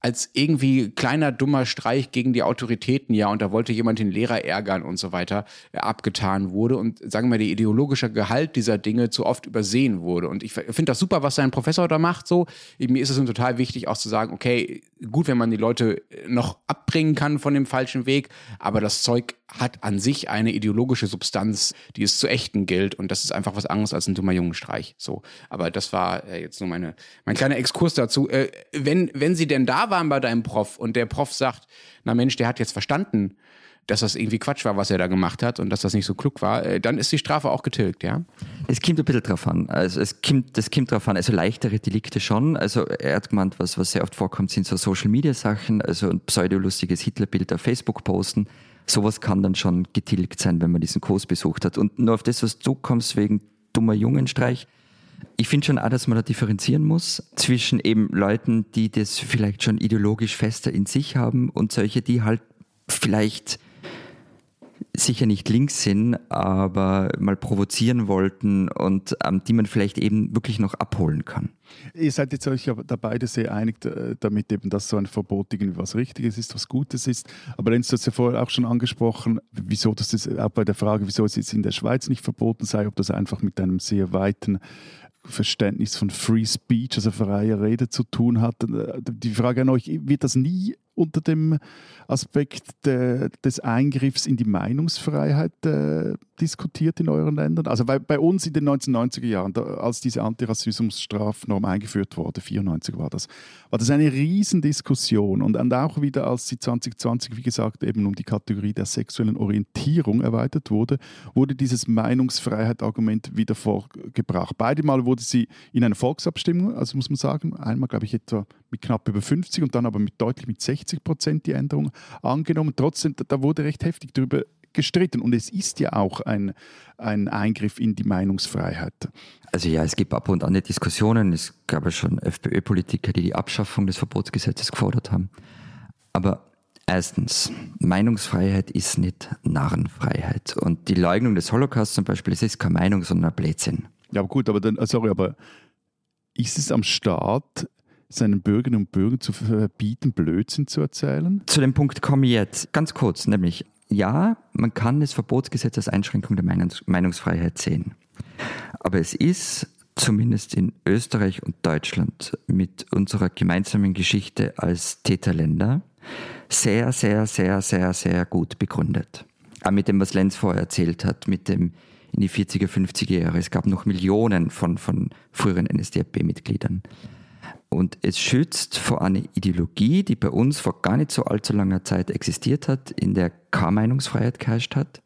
als irgendwie kleiner dummer Streich gegen die Autoritäten, ja, und da wollte jemand den Lehrer ärgern und so weiter, äh, abgetan wurde und sagen wir, der ideologische Gehalt dieser Dinge zu oft übersehen wurde. Und ich finde das super, was sein Professor da macht, so. Mir ist es total wichtig, auch zu sagen, okay, gut, wenn man die Leute noch abbringen kann von dem falschen Weg, aber das Zeug hat an sich eine ideologische Substanz, die es zu ächten gilt. Und das ist einfach was anderes als ein dummer Jungenstreich. So. Aber das war äh, jetzt nur meine, mein kleiner Exkurs dazu. Äh, wenn, wenn sie denn da waren bei deinem Prof und der Prof sagt, na Mensch, der hat jetzt verstanden, dass das irgendwie Quatsch war, was er da gemacht hat und dass das nicht so klug war, äh, dann ist die Strafe auch getilgt, ja? Es kommt ein bisschen drauf an. Also es kommt, das kommt drauf an. Also leichtere Delikte schon. Also er hat gemeint, was, was sehr oft vorkommt, sind so Social Media Sachen, also ein pseudolustiges Hitlerbild auf Facebook posten sowas kann dann schon getilgt sein, wenn man diesen Kurs besucht hat. Und nur auf das, was du kommst wegen dummer Jungenstreich, ich finde schon auch, dass man da differenzieren muss zwischen eben Leuten, die das vielleicht schon ideologisch fester in sich haben und solche, die halt vielleicht sicher nicht links sind, aber mal provozieren wollten und ähm, die man vielleicht eben wirklich noch abholen kann. Ihr seid jetzt euch ja da beide sehr einig äh, damit, eben, dass so ein Verbot irgendwie was Richtiges ist, was Gutes ist. Aber Lenz, du hast ja vorher auch schon angesprochen, wieso das ist, auch bei der Frage, wieso es jetzt in der Schweiz nicht verboten sei, ob das einfach mit einem sehr weiten Verständnis von Free Speech, also freier Rede zu tun hat. Äh, die Frage an euch, wird das nie unter dem Aspekt de, des Eingriffs in die Meinungsfreiheit äh, diskutiert in euren Ländern? Also bei, bei uns in den 1990er Jahren, da, als diese Antirassismusstrafnorm eingeführt wurde, 94 war das, war das eine Riesendiskussion und, und auch wieder, als sie 2020, wie gesagt, eben um die Kategorie der sexuellen Orientierung erweitert wurde, wurde dieses Meinungsfreiheit-Argument wieder vorgebracht. Beide Mal wurde sie in einer Volksabstimmung, also muss man sagen, einmal glaube ich etwa mit knapp über 50 und dann aber mit deutlich mit 60 Prozent die Änderung angenommen. Trotzdem, da wurde recht heftig darüber gestritten. Und es ist ja auch ein, ein Eingriff in die Meinungsfreiheit. Also ja, es gibt ab und an Diskussionen. Es gab ja schon FPÖ-Politiker, die die Abschaffung des Verbotsgesetzes gefordert haben. Aber erstens, Meinungsfreiheit ist nicht Narrenfreiheit. Und die Leugnung des Holocaust zum Beispiel, es ist keine Meinung, sondern ein Blödsinn. Ja, aber gut, aber dann, sorry, aber ist es am Staat, seinen Bürgerinnen und Bürgern zu verbieten, Blödsinn zu erzählen? Zu dem Punkt komme ich jetzt ganz kurz, nämlich ja, man kann das Verbotsgesetz als Einschränkung der Meinungsfreiheit sehen. Aber es ist zumindest in Österreich und Deutschland mit unserer gemeinsamen Geschichte als Täterländer sehr, sehr, sehr, sehr, sehr gut begründet. Auch mit dem, was Lenz vorher erzählt hat, mit dem in die 40er, 50er Jahre. Es gab noch Millionen von, von früheren NSDAP-Mitgliedern. Und es schützt vor einer Ideologie, die bei uns vor gar nicht so allzu langer Zeit existiert hat, in der keine Meinungsfreiheit geherrscht hat,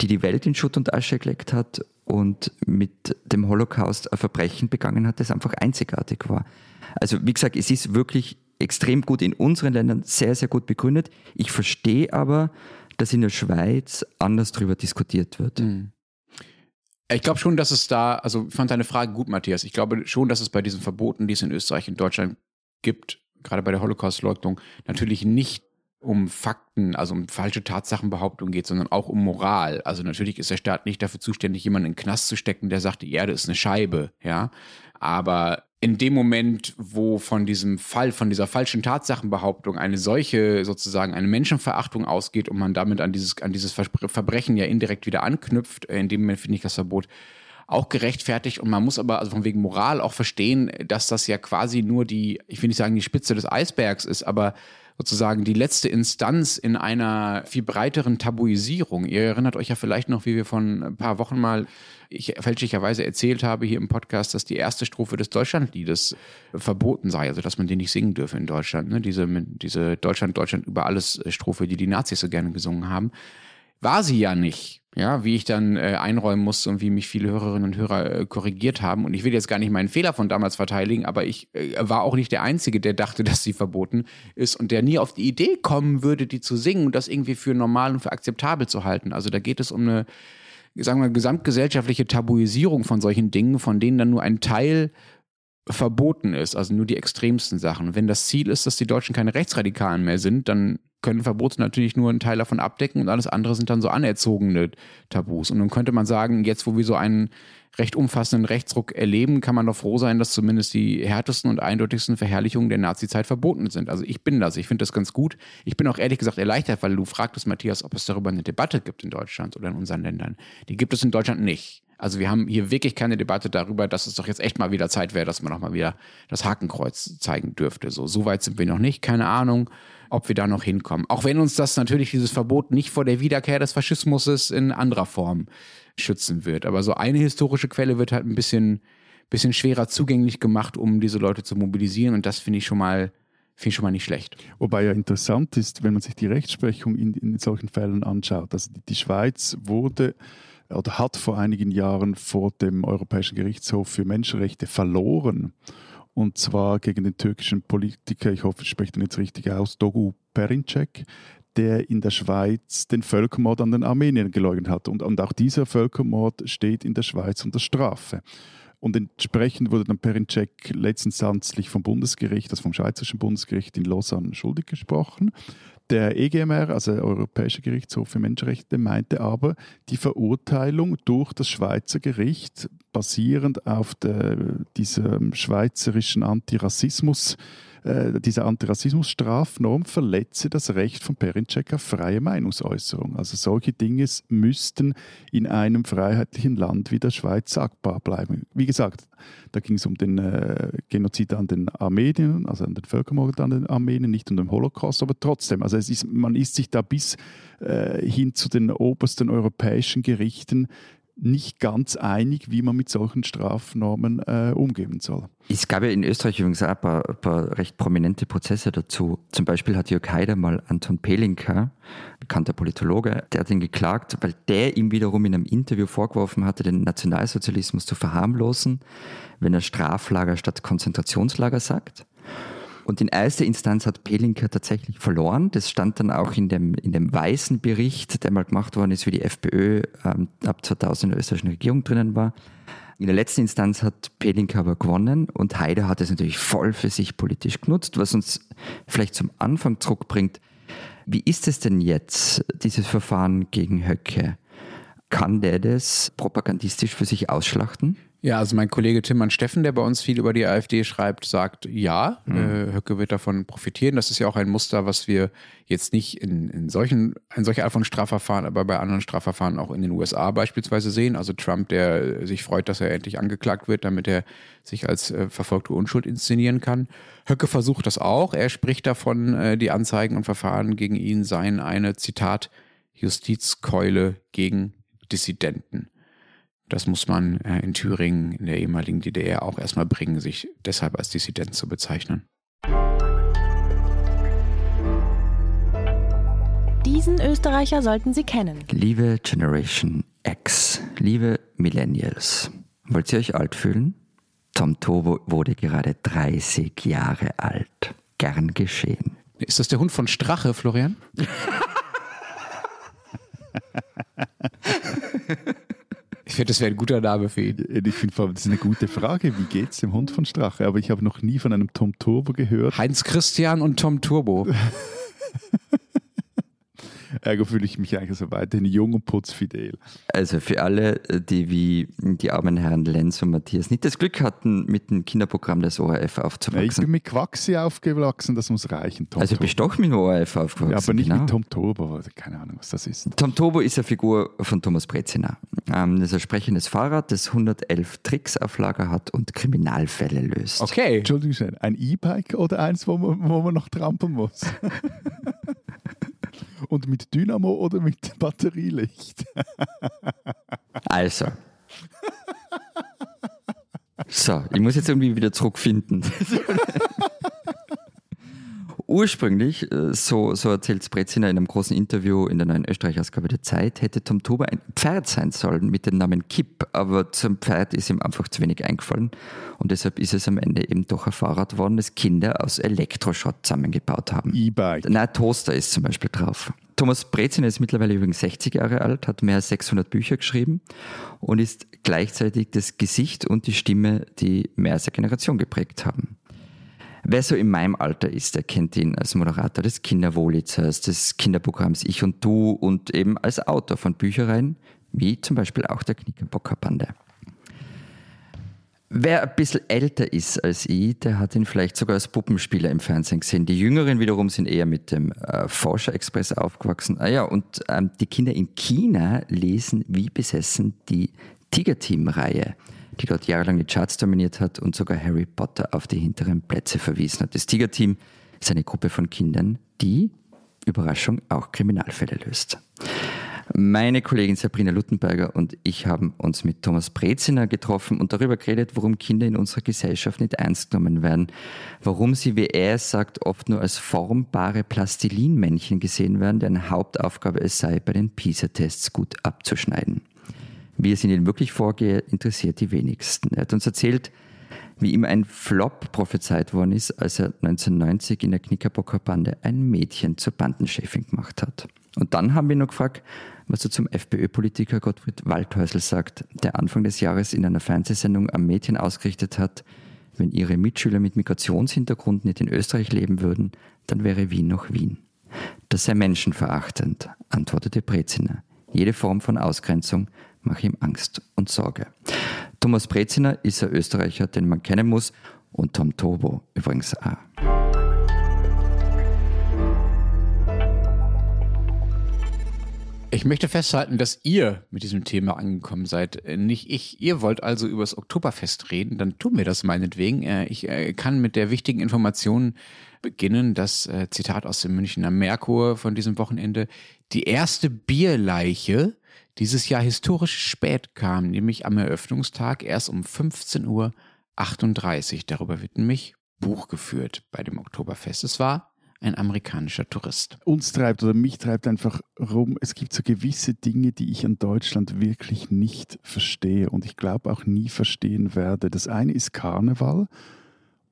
die die Welt in Schutt und Asche gelegt hat und mit dem Holocaust ein Verbrechen begangen hat, das einfach einzigartig war. Also wie gesagt, es ist wirklich extrem gut in unseren Ländern sehr, sehr gut begründet. Ich verstehe aber, dass in der Schweiz anders darüber diskutiert wird. Mhm. Ich glaube schon, dass es da, also ich fand deine Frage gut, Matthias. Ich glaube schon, dass es bei diesen Verboten, die es in Österreich und Deutschland gibt, gerade bei der Holocaust-Leugnung, natürlich nicht um Fakten, also um falsche Tatsachenbehauptungen geht, sondern auch um Moral. Also natürlich ist der Staat nicht dafür zuständig, jemanden in den Knast zu stecken, der sagt, die Erde ist eine Scheibe, ja. Aber in dem Moment, wo von diesem Fall, von dieser falschen Tatsachenbehauptung eine solche sozusagen eine Menschenverachtung ausgeht und man damit an dieses, an dieses Verbrechen ja indirekt wieder anknüpft, äh, in dem Moment finde ich das Verbot auch gerechtfertigt und man muss aber also von wegen Moral auch verstehen, dass das ja quasi nur die, ich will nicht sagen die Spitze des Eisbergs ist, aber sozusagen die letzte Instanz in einer viel breiteren Tabuisierung. Ihr erinnert euch ja vielleicht noch, wie wir von ein paar Wochen mal ich fälschlicherweise erzählt habe hier im Podcast, dass die erste Strophe des Deutschlandliedes verboten sei, also dass man den nicht singen dürfe in Deutschland. Ne? Diese, diese Deutschland, Deutschland über alles Strophe, die die Nazis so gerne gesungen haben. War sie ja nicht. Ja, wie ich dann äh, einräumen musste und wie mich viele Hörerinnen und Hörer äh, korrigiert haben. Und ich will jetzt gar nicht meinen Fehler von damals verteidigen, aber ich äh, war auch nicht der Einzige, der dachte, dass sie verboten ist und der nie auf die Idee kommen würde, die zu singen und das irgendwie für normal und für akzeptabel zu halten. Also da geht es um eine sagen wir, gesamtgesellschaftliche Tabuisierung von solchen Dingen, von denen dann nur ein Teil verboten ist, also nur die extremsten Sachen. Wenn das Ziel ist, dass die Deutschen keine Rechtsradikalen mehr sind, dann können Verbote natürlich nur einen Teil davon abdecken und alles andere sind dann so anerzogene Tabus. Und dann könnte man sagen, jetzt wo wir so einen recht umfassenden Rechtsruck erleben, kann man doch froh sein, dass zumindest die härtesten und eindeutigsten Verherrlichungen der Nazizeit verboten sind. Also ich bin das, ich finde das ganz gut. Ich bin auch ehrlich gesagt erleichtert, weil du fragtest, Matthias, ob es darüber eine Debatte gibt in Deutschland oder in unseren Ländern. Die gibt es in Deutschland nicht. Also wir haben hier wirklich keine Debatte darüber, dass es doch jetzt echt mal wieder Zeit wäre, dass man noch mal wieder das Hakenkreuz zeigen dürfte. So, so weit sind wir noch nicht. Keine Ahnung, ob wir da noch hinkommen. Auch wenn uns das natürlich dieses Verbot nicht vor der Wiederkehr des Faschismus in anderer Form schützen wird. Aber so eine historische Quelle wird halt ein bisschen, bisschen schwerer zugänglich gemacht, um diese Leute zu mobilisieren. Und das finde ich schon mal finde ich schon mal nicht schlecht. Wobei ja interessant ist, wenn man sich die Rechtsprechung in, in solchen Fällen anschaut. Also die, die Schweiz wurde oder hat vor einigen Jahren vor dem Europäischen Gerichtshof für Menschenrechte verloren. Und zwar gegen den türkischen Politiker, ich hoffe, ich spreche den jetzt richtig aus, Dogu Perinçek, der in der Schweiz den Völkermord an den Armeniern geleugnet hat. Und, und auch dieser Völkermord steht in der Schweiz unter Strafe. Und entsprechend wurde dann Perinçek letztinstanzlich vom Bundesgericht, also vom Schweizerischen Bundesgericht in Lausanne schuldig gesprochen. Der EGMR, also der Europäische Gerichtshof für Menschenrechte, meinte aber, die Verurteilung durch das Schweizer Gericht basierend auf der, diesem schweizerischen Antirassismus äh, diese Antirassismusstrafnorm verletze das Recht von Perinczek auf freie Meinungsäußerung. Also solche Dinge müssten in einem freiheitlichen Land wie der Schweiz sagbar bleiben. Wie gesagt, da ging es um den äh, Genozid an den Armenien, also an den Völkermord an den Armenien, nicht um den Holocaust, aber trotzdem, also ist, man ist sich da bis äh, hin zu den obersten europäischen Gerichten nicht ganz einig, wie man mit solchen Strafnormen äh, umgehen soll. Es gab ja in Österreich übrigens auch ein paar, ein paar, recht prominente Prozesse dazu. Zum Beispiel hat Jörg Haider mal Anton Pelinka, bekannter Politologe, der hat ihn geklagt, weil der ihm wiederum in einem Interview vorgeworfen hatte, den Nationalsozialismus zu verharmlosen, wenn er Straflager statt Konzentrationslager sagt. Und in erster Instanz hat Pelinka tatsächlich verloren. Das stand dann auch in dem, in dem weißen Bericht, der mal gemacht worden ist, wie die FPÖ ähm, ab 2000 in der österreichischen Regierung drinnen war. In der letzten Instanz hat Pelinka aber gewonnen und Haider hat es natürlich voll für sich politisch genutzt, was uns vielleicht zum Anfang zurückbringt. Wie ist es denn jetzt, dieses Verfahren gegen Höcke? Kann der das propagandistisch für sich ausschlachten? Ja, also mein Kollege Timmann Steffen, der bei uns viel über die AfD schreibt, sagt ja, mhm. äh, Höcke wird davon profitieren. Das ist ja auch ein Muster, was wir jetzt nicht in, in solchen, in solcher Art von Strafverfahren, aber bei anderen Strafverfahren auch in den USA beispielsweise sehen. Also Trump, der sich freut, dass er endlich angeklagt wird, damit er sich als äh, verfolgte Unschuld inszenieren kann. Höcke versucht das auch. Er spricht davon, äh, die Anzeigen und Verfahren gegen ihn seien eine, Zitat, Justizkeule gegen Dissidenten. Das muss man äh, in Thüringen, in der ehemaligen DDR, auch erstmal bringen, sich deshalb als Dissident zu bezeichnen. Diesen Österreicher sollten Sie kennen. Liebe Generation X, liebe Millennials, wollt ihr euch alt fühlen? Tom Tobo wurde gerade 30 Jahre alt. Gern geschehen. Ist das der Hund von Strache, Florian? Ich finde, das wäre ein guter Name für ihn. Ich finde, das ist eine gute Frage. Wie geht es dem Hund von Strache? Aber ich habe noch nie von einem Tom Turbo gehört. Heinz Christian und Tom Turbo. Ergo fühle ich mich eigentlich so weiterhin jung und putzfidel. Also für alle, die wie die armen Herren Lenz und Matthias nicht das Glück hatten, mit dem Kinderprogramm des ORF aufzuwachsen. Ich bin mit Quaxi aufgewachsen, das muss reichen. Tom also bist du doch mit dem ORF aufgewachsen? Ja, aber nicht genau. mit Tom Turbo, also keine Ahnung, was das ist. Tom Turbo ist eine Figur von Thomas Brezina. Ähm, das ist ein sprechendes Fahrrad, das 111 Tricks auf Lager hat und Kriminalfälle löst. Okay. Entschuldigung, ein E-Bike oder eins, wo man, wo man noch trampeln muss? Und mit Dynamo oder mit Batterielicht? also. So, ich muss jetzt irgendwie wieder zurückfinden. Ursprünglich, äh, so, so erzählt Sprezina in einem großen Interview in der neuen Österreich-Ausgabe der Zeit, hätte Tom Tuber ein Pferd sein sollen mit dem Namen Kipp, aber zum Pferd ist ihm einfach zu wenig eingefallen und deshalb ist es am Ende eben doch ein Fahrrad geworden, das Kinder aus Elektroschrott zusammengebaut haben. E-Bike. Na, Toaster ist zum Beispiel drauf. Thomas Brezina ist mittlerweile übrigens 60 Jahre alt, hat mehr als 600 Bücher geschrieben und ist gleichzeitig das Gesicht und die Stimme, die mehr als eine Generation geprägt haben. Wer so in meinem Alter ist, der kennt ihn als Moderator des Kinderwohlitzers, des Kinderprogramms Ich und Du und eben als Autor von Büchereien, wie zum Beispiel auch der Knickerbocker Bande. Wer ein bisschen älter ist als ich, der hat ihn vielleicht sogar als Puppenspieler im Fernsehen gesehen. Die Jüngeren wiederum sind eher mit dem äh, Forscher Express aufgewachsen. Ah ja, und ähm, die Kinder in China lesen wie besessen die Tiger Team Reihe die dort jahrelang die Charts dominiert hat und sogar Harry Potter auf die hinteren Plätze verwiesen hat. Das Tiger-Team ist eine Gruppe von Kindern, die, Überraschung, auch Kriminalfälle löst. Meine Kollegin Sabrina Luttenberger und ich haben uns mit Thomas Breziner getroffen und darüber geredet, warum Kinder in unserer Gesellschaft nicht ernst genommen werden, warum sie, wie er es sagt, oft nur als formbare Plastilinmännchen gesehen werden, deren Hauptaufgabe es sei, bei den PISA-Tests gut abzuschneiden. Wie es ihnen wirklich vorgehe, interessiert die wenigsten. Er hat uns erzählt, wie ihm ein Flop prophezeit worden ist, als er 1990 in der Knickerbocker Bande ein Mädchen zur Bandenchefin gemacht hat. Und dann haben wir noch gefragt, was er zum FPÖ-Politiker Gottfried Waldhäusl sagt, der Anfang des Jahres in einer Fernsehsendung am Mädchen ausgerichtet hat, wenn ihre Mitschüler mit Migrationshintergrund nicht in Österreich leben würden, dann wäre Wien noch Wien. Das sei menschenverachtend, antwortete Breziner. Jede Form von Ausgrenzung mache ihm Angst und Sorge. Thomas Breziner ist ein Österreicher, den man kennen muss und Tom Turbo übrigens auch. Ich möchte festhalten, dass ihr mit diesem Thema angekommen seid. Äh, nicht ich. Ihr wollt also über das Oktoberfest reden, dann tun wir das meinetwegen. Äh, ich äh, kann mit der wichtigen Information beginnen, das Zitat aus dem Münchner Merkur von diesem Wochenende. Die erste Bierleiche dieses Jahr historisch spät kam, nämlich am Eröffnungstag erst um 15.38 Uhr. Darüber wird nämlich Buch geführt bei dem Oktoberfest. Es war ein amerikanischer Tourist. Uns treibt oder mich treibt einfach rum, es gibt so gewisse Dinge, die ich an Deutschland wirklich nicht verstehe und ich glaube auch nie verstehen werde. Das eine ist Karneval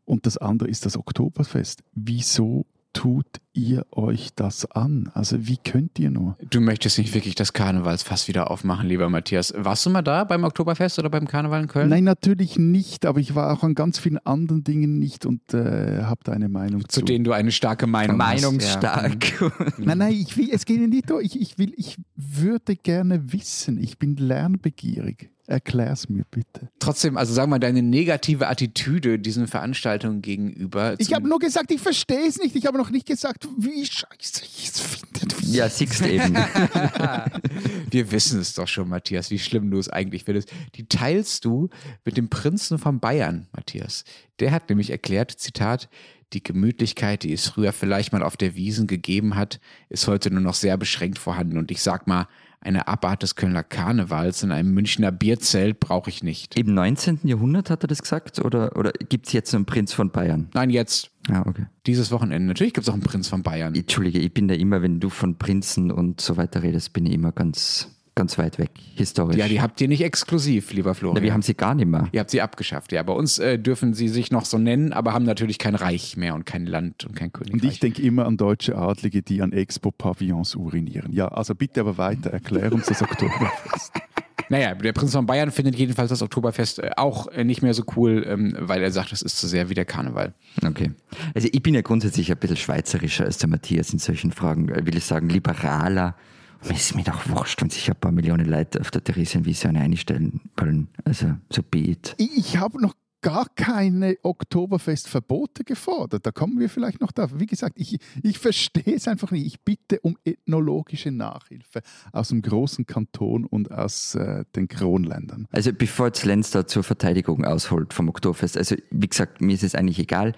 und das andere ist das Oktoberfest. Wieso tut ihr euch das an? Also wie könnt ihr nur? Du möchtest nicht wirklich das Karnevalsfass wieder aufmachen, lieber Matthias. Warst du mal da beim Oktoberfest oder beim Karneval in Köln? Nein, natürlich nicht, aber ich war auch an ganz vielen anderen Dingen nicht und äh, habe da eine Meinung zu. Zu denen du eine starke Meinung Meinungsstark. hast. Meinungsstark. nein, nein, ich will, es geht nicht darum. Ich, ich, will, ich würde gerne wissen. Ich bin lernbegierig. Erklär's mir bitte. Trotzdem, also sagen wir deine negative Attitüde diesen Veranstaltungen gegenüber. Ich habe nur gesagt, ich verstehe es nicht. Ich habe noch nicht gesagt, wie scheiße ich es finde. Ja, siehst eben. Wir wissen es doch schon, Matthias, wie schlimm du es eigentlich findest. Die teilst du mit dem Prinzen von Bayern, Matthias. Der hat nämlich erklärt, Zitat, die Gemütlichkeit, die es früher vielleicht mal auf der Wiesen gegeben hat, ist heute nur noch sehr beschränkt vorhanden. Und ich sag mal, eine Abart des Kölner Karnevals in einem Münchner Bierzelt brauche ich nicht. Im 19. Jahrhundert hat er das gesagt oder, oder gibt es jetzt einen Prinz von Bayern? Nein, jetzt. Ah, okay. Dieses Wochenende. Natürlich gibt es auch einen Prinz von Bayern. Entschuldige, ich bin da immer, wenn du von Prinzen und so weiter redest, bin ich immer ganz ganz weit weg, historisch. Ja, die habt ihr nicht exklusiv, lieber Florian. Na, wir haben sie gar nicht mehr. Ihr habt sie abgeschafft, ja. Bei uns äh, dürfen sie sich noch so nennen, aber haben natürlich kein Reich mehr und kein Land und kein Königreich. Und ich denke immer an deutsche Adlige, die an Expo-Pavillons urinieren. Ja, also bitte aber weiter, erklär uns das Oktoberfest. Naja, der Prinz von Bayern findet jedenfalls das Oktoberfest äh, auch äh, nicht mehr so cool, ähm, weil er sagt, es ist zu sehr wie der Karneval. Okay. Also ich bin ja grundsätzlich ein bisschen schweizerischer als der Matthias in solchen Fragen, will ich sagen, liberaler. Ist mir doch wurscht, wenn sich ein paar Millionen Leute auf der Theresienwiese einstellen wollen. Also, so beat. Ich habe noch gar keine Oktoberfestverbote gefordert. Da kommen wir vielleicht noch da. Wie gesagt, ich, ich verstehe es einfach nicht. Ich bitte um ethnologische Nachhilfe aus dem großen Kanton und aus äh, den Kronländern. Also bevor jetzt Lenz da zur Verteidigung ausholt vom Oktoberfest, also wie gesagt, mir ist es eigentlich egal.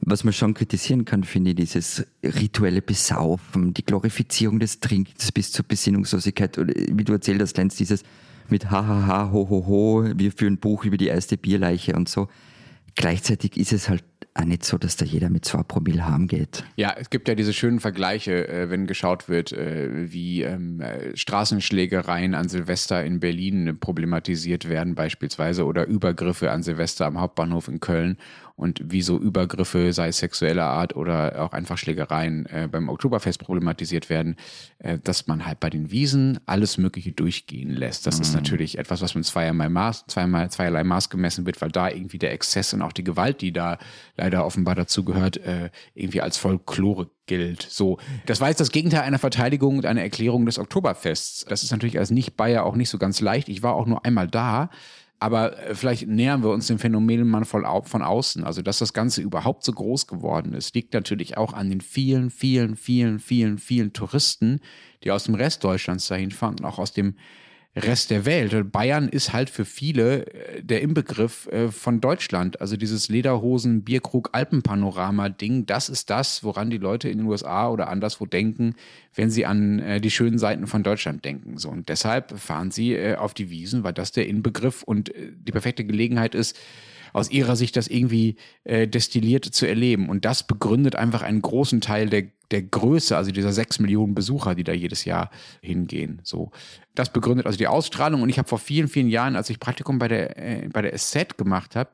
Was man schon kritisieren kann, finde ich, dieses rituelle Besaufen, die Glorifizierung des Trinkens bis zur Besinnungslosigkeit, oder wie du erzählt hast, Lenz, dieses mit Hahaha, ho, ho, ho, wir führen ein Buch über die erste Bierleiche und so. Gleichzeitig ist es halt auch nicht so, dass da jeder mit zwei Promille harm geht. Ja, es gibt ja diese schönen Vergleiche, äh, wenn geschaut wird, äh, wie ähm, äh, Straßenschlägereien an Silvester in Berlin problematisiert werden beispielsweise oder Übergriffe an Silvester am Hauptbahnhof in Köln und wie so Übergriffe, sei es sexueller Art oder auch einfach Schlägereien äh, beim Oktoberfest problematisiert werden, äh, dass man halt bei den Wiesen alles Mögliche durchgehen lässt. Das mhm. ist natürlich etwas, was mit zweierlei Maß, zweimal, zweierlei Maß gemessen wird, weil da irgendwie der Exzess und auch die Gewalt, die da leider offenbar dazu gehört, äh, irgendwie als Folklore gilt. So, das war jetzt das Gegenteil einer Verteidigung und einer Erklärung des Oktoberfests. Das ist natürlich als Nicht-Bayer auch nicht so ganz leicht. Ich war auch nur einmal da. Aber äh, vielleicht nähern wir uns dem Phänomen mal von außen. Also, dass das Ganze überhaupt so groß geworden ist, liegt natürlich auch an den vielen, vielen, vielen, vielen, vielen Touristen, die aus dem Rest Deutschlands dahin fahren und auch aus dem Rest der Welt. Bayern ist halt für viele äh, der Inbegriff äh, von Deutschland. Also dieses Lederhosen, Bierkrug, Alpenpanorama-Ding, das ist das, woran die Leute in den USA oder anderswo denken, wenn sie an äh, die schönen Seiten von Deutschland denken. So, und deshalb fahren sie auf die Wiesen, weil das der Inbegriff und die perfekte Gelegenheit ist, aus ihrer Sicht das irgendwie äh, destilliert zu erleben. Und das begründet einfach einen großen Teil der, der Größe, also dieser sechs Millionen Besucher, die da jedes Jahr hingehen. So, das begründet also die Ausstrahlung. Und ich habe vor vielen, vielen Jahren, als ich Praktikum bei der, äh, bei der Asset gemacht habe,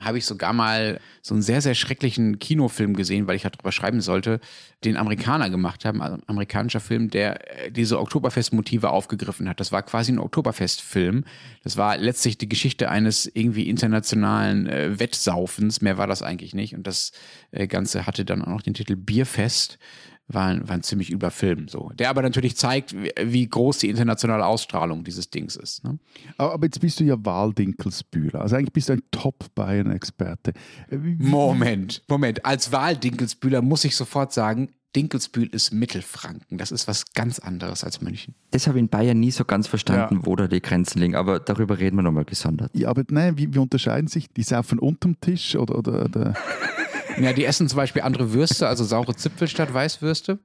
habe ich sogar mal so einen sehr, sehr schrecklichen Kinofilm gesehen, weil ich halt darüber schreiben sollte, den Amerikaner gemacht haben, also ein amerikanischer Film, der äh, diese Oktoberfest-Motive aufgegriffen hat. Das war quasi ein Oktoberfest-Film. Das war letztlich die Geschichte eines irgendwie internationalen äh, Wettsaufens. Mehr war das eigentlich nicht. Und das äh, Ganze hatte dann auch noch den Titel Bierfest war ein, war ein ziemlich übler Film. So. Der aber natürlich zeigt, wie, wie groß die internationale Ausstrahlung dieses Dings ist. Ne? Aber jetzt bist du ja Wahldinkelsbühler. Also eigentlich bist du ein Top-Bayern-Experte. Moment, Moment. Als Wahldinkelsbühler muss ich sofort sagen, Dinkelsbühl ist Mittelfranken. Das ist was ganz anderes als München. Das habe ich in Bayern nie so ganz verstanden, wo da die Grenzen liegen, aber darüber reden wir nochmal gesondert. Ja, aber nein, wie, wie unterscheiden sich? Die saufen unterm Tisch oder, oder, oder Ja, die essen zum Beispiel andere Würste, also saure Zipfel statt Weißwürste.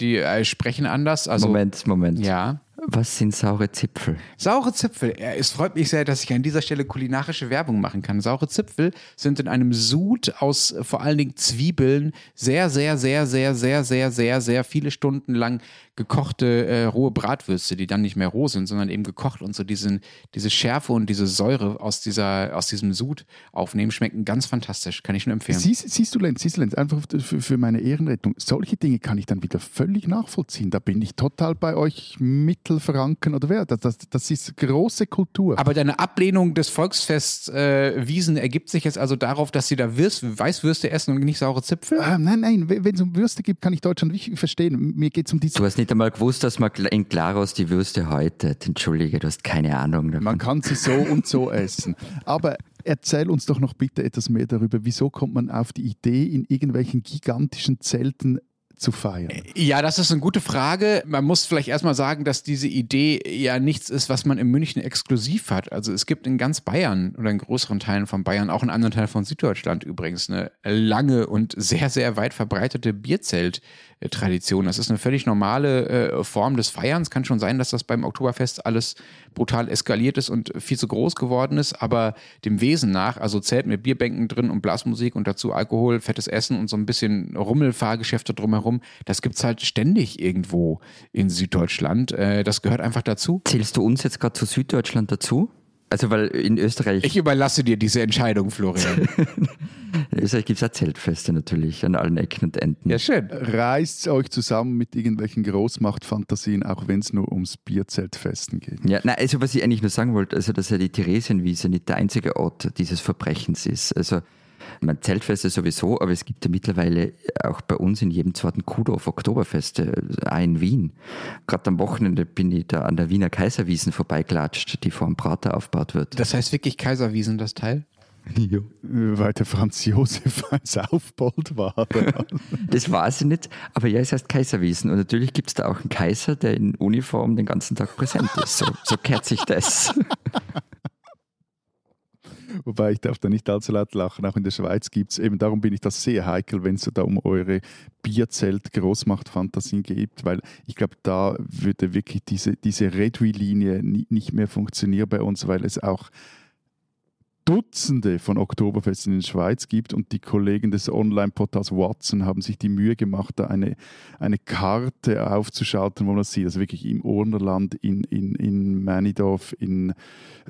Die äh, sprechen anders. Also, Moment, Moment. Ja. Was sind saure Zipfel? Saure Zipfel. Es freut mich sehr, dass ich an dieser Stelle kulinarische Werbung machen kann. Saure Zipfel sind in einem Sud aus äh, vor allen Dingen Zwiebeln sehr, sehr, sehr, sehr, sehr, sehr, sehr, sehr viele Stunden lang gekochte äh, rohe Bratwürste, die dann nicht mehr roh sind, sondern eben gekocht und so diesen, diese Schärfe und diese Säure aus, dieser, aus diesem Sud aufnehmen, schmecken ganz fantastisch. Kann ich nur empfehlen. Siehst, siehst du, Lenz, siehst du, Lenz, einfach für, für meine Ehrenrettung. Solche Dinge kann ich dann wieder völlig nachvollziehen. Da bin ich total bei euch Mittelfranken oder wer. Das, das, das ist große Kultur. Aber deine Ablehnung des Volksfests äh, Wiesen ergibt sich jetzt also darauf, dass sie da Würst, Weißwürste essen und nicht saure Zipfel? Ah, nein, nein, wenn es um Würste gibt, kann ich Deutschland nicht verstehen. Mir geht es um die Du hast nicht einmal gewusst, dass man in Klaros die Würste häutet. Entschuldige, du hast keine Ahnung davon. Man kann sie so und so essen. Aber erzähl uns doch noch bitte etwas mehr darüber. Wieso kommt man auf die Idee, in irgendwelchen gigantischen Zelten zu feiern? Ja, das ist eine gute Frage. Man muss vielleicht erstmal sagen, dass diese Idee ja nichts ist, was man in München exklusiv hat. Also es gibt in ganz Bayern oder in größeren Teilen von Bayern, auch in anderen Teilen von Süddeutschland übrigens, eine lange und sehr, sehr weit verbreitete Bierzelt-Tradition. Das ist eine völlig normale äh, Form des Feierns. Kann schon sein, dass das beim Oktoberfest alles brutal eskaliert ist und viel zu groß geworden ist, aber dem Wesen nach, also Zelt mit Bierbänken drin und Blasmusik und dazu Alkohol, fettes Essen und so ein bisschen Rummelfahrgeschäfte drumherum, das gibt es halt ständig irgendwo in Süddeutschland. Äh, das gehört einfach dazu. Zählst du uns jetzt gerade zu Süddeutschland dazu? Also, weil in Österreich, Ich überlasse dir diese Entscheidung, Florian. in Österreich gibt es auch Zeltfeste natürlich an allen Ecken und Enden. Ja, schön. Reißt euch zusammen mit irgendwelchen Großmachtfantasien, auch wenn es nur ums Bierzeltfesten geht. Ja, nein, also was ich eigentlich nur sagen wollte, also dass ja die Theresienwiese nicht der einzige Ort dieses Verbrechens ist. Also man Zeltfeste sowieso, aber es gibt ja mittlerweile auch bei uns in jedem zweiten Kuhdorf Oktoberfeste, auch in Wien. Gerade am Wochenende bin ich da an der Wiener Kaiserwiesen vorbeigelatscht, die vor dem Prater aufgebaut wird. Das heißt wirklich Kaiserwiesen, das Teil? Äh, Weil der Franz Josef ein Saufbold war. Das weiß ich nicht, aber ja, es heißt Kaiserwiesen. Und natürlich gibt es da auch einen Kaiser, der in Uniform den ganzen Tag präsent ist. So, so kehrt sich das. Wobei ich darf da nicht allzu laut lachen. Auch in der Schweiz gibt es eben, darum bin ich das sehr heikel, wenn es so da um eure Bierzelt-Großmachtfantasien geht, weil ich glaube, da würde wirklich diese, diese Redwi-Linie ni- nicht mehr funktionieren bei uns, weil es auch Dutzende von Oktoberfesten in der Schweiz gibt und die Kollegen des Online-Portals Watson haben sich die Mühe gemacht, da eine, eine Karte aufzuschalten, wo man das sieht. Also wirklich im Urnerland, in, in, in Mänidorf, in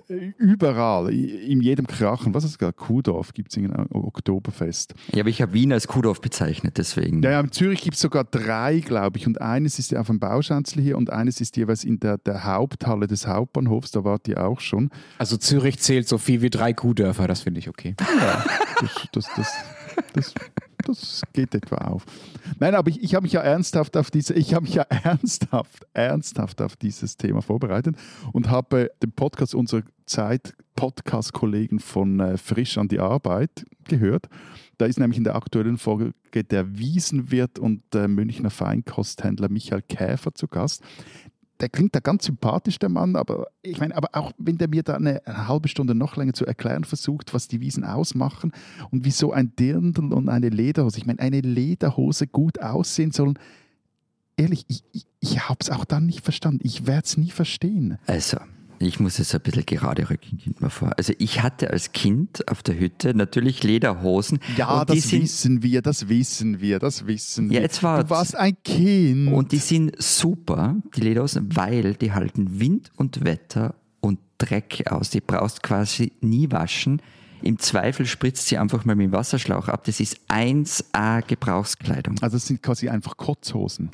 äh, überall, in jedem Krachen. Was ist es gerade? Kuhdorf gibt es ein Oktoberfest. Ja, aber ich habe Wien als Kuhdorf bezeichnet, deswegen. Ja, ja, in Zürich gibt es sogar drei, glaube ich. Und eines ist ja auf dem Bauschanzel hier und eines ist jeweils in der, der Haupthalle des Hauptbahnhofs. Da wart ihr auch schon. Also Zürich zählt so viel wie drei Kuhdörfer, das finde ich okay. Das, das, das, das, das geht etwa auf. Nein, aber ich, ich habe mich ja ernsthaft auf diese, ich habe mich ja ernsthaft, ernsthaft auf dieses Thema vorbereitet und habe den Podcast unserer Zeit Podcast-Kollegen von äh, Frisch an die Arbeit gehört. Da ist nämlich in der aktuellen Folge der Wiesenwirt und äh, Münchner Feinkosthändler Michael Käfer zu Gast. Der klingt da ganz sympathisch, der Mann, aber ich meine, aber auch wenn der mir da eine, eine halbe Stunde noch länger zu erklären versucht, was die Wiesen ausmachen und wieso ein Dirndl und eine Lederhose, ich meine, eine Lederhose gut aussehen sollen, ehrlich, ich, ich, ich habe es auch dann nicht verstanden. Ich werde es nie verstehen. Also, ich muss es ein bisschen gerade rücken, kommt mir vor. Also, ich hatte als Kind auf der Hütte natürlich Lederhosen. Ja, das wissen wir, das wissen wir, das wissen wir. Ja, jetzt war's. du warst ein Kind. Und die sind super, die Lederhosen, weil die halten Wind und Wetter und Dreck aus. Die brauchst quasi nie waschen. Im Zweifel spritzt sie einfach mal mit dem Wasserschlauch ab. Das ist 1A Gebrauchskleidung. also das sind quasi einfach Kotzhosen.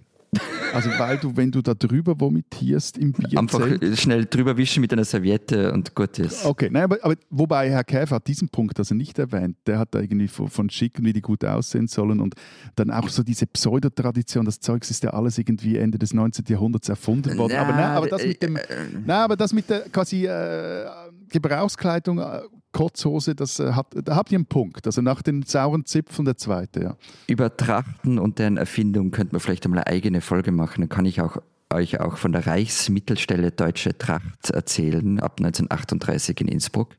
Also weil du, wenn du da drüber vomitierst im Einfach Bierzelt. schnell drüber wischen mit einer Serviette und gut ist. Okay, nein, aber, aber wobei Herr Käfer hat diesen Punkt also nicht erwähnt. Der hat da irgendwie von, von Schicken, wie die gut aussehen sollen und dann auch so diese Pseudotradition. Das Zeugs ist ja alles irgendwie Ende des 19. Jahrhunderts erfunden worden. aber, nein, aber das mit dem, äh, nein, aber das mit der quasi äh, Gebrauchskleidung, äh, Kotzhose, das äh, da habt ihr einen Punkt. Also nach den sauren Zipfeln der zweite, ja. Über Trachten und deren Erfindung könnte man vielleicht einmal eine eigene Folge machen. Dann kann ich auch euch auch von der Reichsmittelstelle Deutsche Tracht erzählen, ab 1938 in Innsbruck.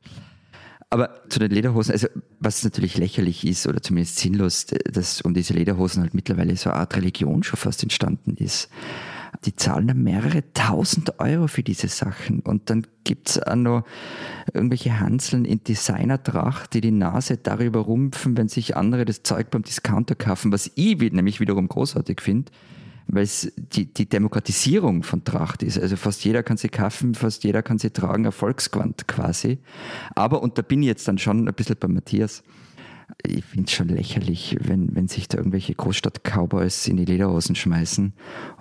Aber zu den Lederhosen, also was natürlich lächerlich ist oder zumindest sinnlos, dass um diese Lederhosen halt mittlerweile so eine Art Religion schon fast entstanden ist. Die zahlen dann mehrere tausend Euro für diese Sachen. Und dann gibt's auch noch irgendwelche Hanseln in Designertracht, die die Nase darüber rumpfen, wenn sich andere das Zeug beim Discounter kaufen, was ich nämlich wiederum großartig finde weil es die, die Demokratisierung von Tracht ist. Also fast jeder kann sie kaufen, fast jeder kann sie tragen, Erfolgsquant quasi. Aber, und da bin ich jetzt dann schon ein bisschen bei Matthias, ich finde es schon lächerlich, wenn, wenn sich da irgendwelche Großstadt-Cowboys in die Lederhosen schmeißen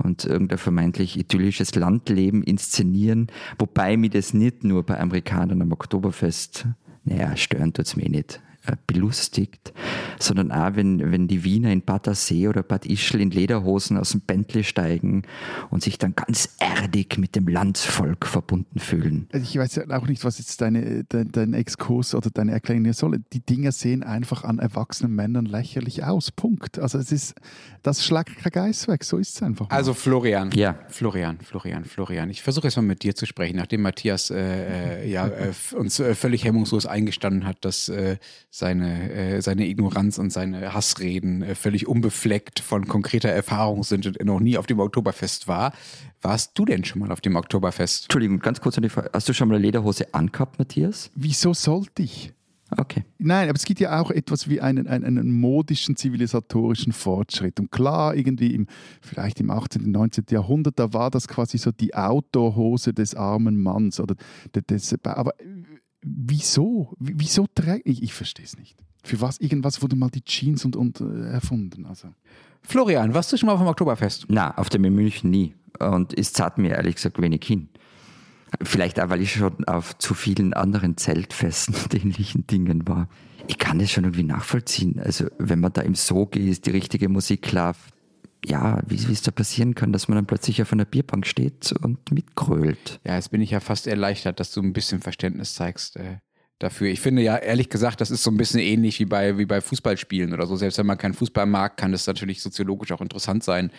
und irgendein vermeintlich idyllisches Landleben inszenieren, wobei mir das nicht nur bei Amerikanern am Oktoberfest, naja, stören tut es mir nicht. Äh, belustigt, sondern auch, wenn, wenn die Wiener in Bad See oder Bad Ischl in Lederhosen aus dem Bentley steigen und sich dann ganz erdig mit dem Landsvolk verbunden fühlen. Also ich weiß ja auch nicht, was jetzt deine, dein, dein Exkurs oder deine Erklärung hier soll. Die Dinger sehen einfach an erwachsenen Männern lächerlich aus. Punkt. Also es ist, das schlägt kein Geist weg. So ist es einfach. Mal. Also Florian. Ja. Florian, Florian, Florian. Ich versuche jetzt mal mit dir zu sprechen, nachdem Matthias äh, äh ja, äh, uns äh, völlig hemmungslos eingestanden hat, dass äh, seine, äh, seine Ignoranz und seine Hassreden äh, völlig unbefleckt von konkreter Erfahrung sind und er noch nie auf dem Oktoberfest war. Warst du denn schon mal auf dem Oktoberfest? Entschuldigung, ganz kurz an die Frage. Hast du schon mal eine Lederhose angehabt, Matthias? Wieso sollte ich? Okay. Nein, aber es gibt ja auch etwas wie einen, einen, einen, modischen zivilisatorischen Fortschritt. Und klar, irgendwie im, vielleicht im 18., 19. Jahrhundert, da war das quasi so die Outdoor-Hose des armen Manns. Oder des, aber wieso? Wieso trägt ich? Ich verstehe es nicht. Für was? Irgendwas wurde mal die Jeans und, und äh, erfunden. Also. Florian, warst du schon mal auf dem Oktoberfest? Na, auf dem in München nie. Und es zahlt mir ehrlich gesagt wenig hin. Vielleicht auch, weil ich schon auf zu vielen anderen Zeltfesten und ähnlichen Dingen war. Ich kann das schon irgendwie nachvollziehen. Also, wenn man da im Sog ist, die richtige Musik läuft, ja, wie, wie es da passieren kann, dass man dann plötzlich auf einer Bierbank steht und mitgrölt. Ja, jetzt bin ich ja fast erleichtert, dass du ein bisschen Verständnis zeigst äh, dafür. Ich finde ja, ehrlich gesagt, das ist so ein bisschen ähnlich wie bei, wie bei Fußballspielen oder so. Selbst wenn man keinen Fußball mag, kann das natürlich soziologisch auch interessant sein,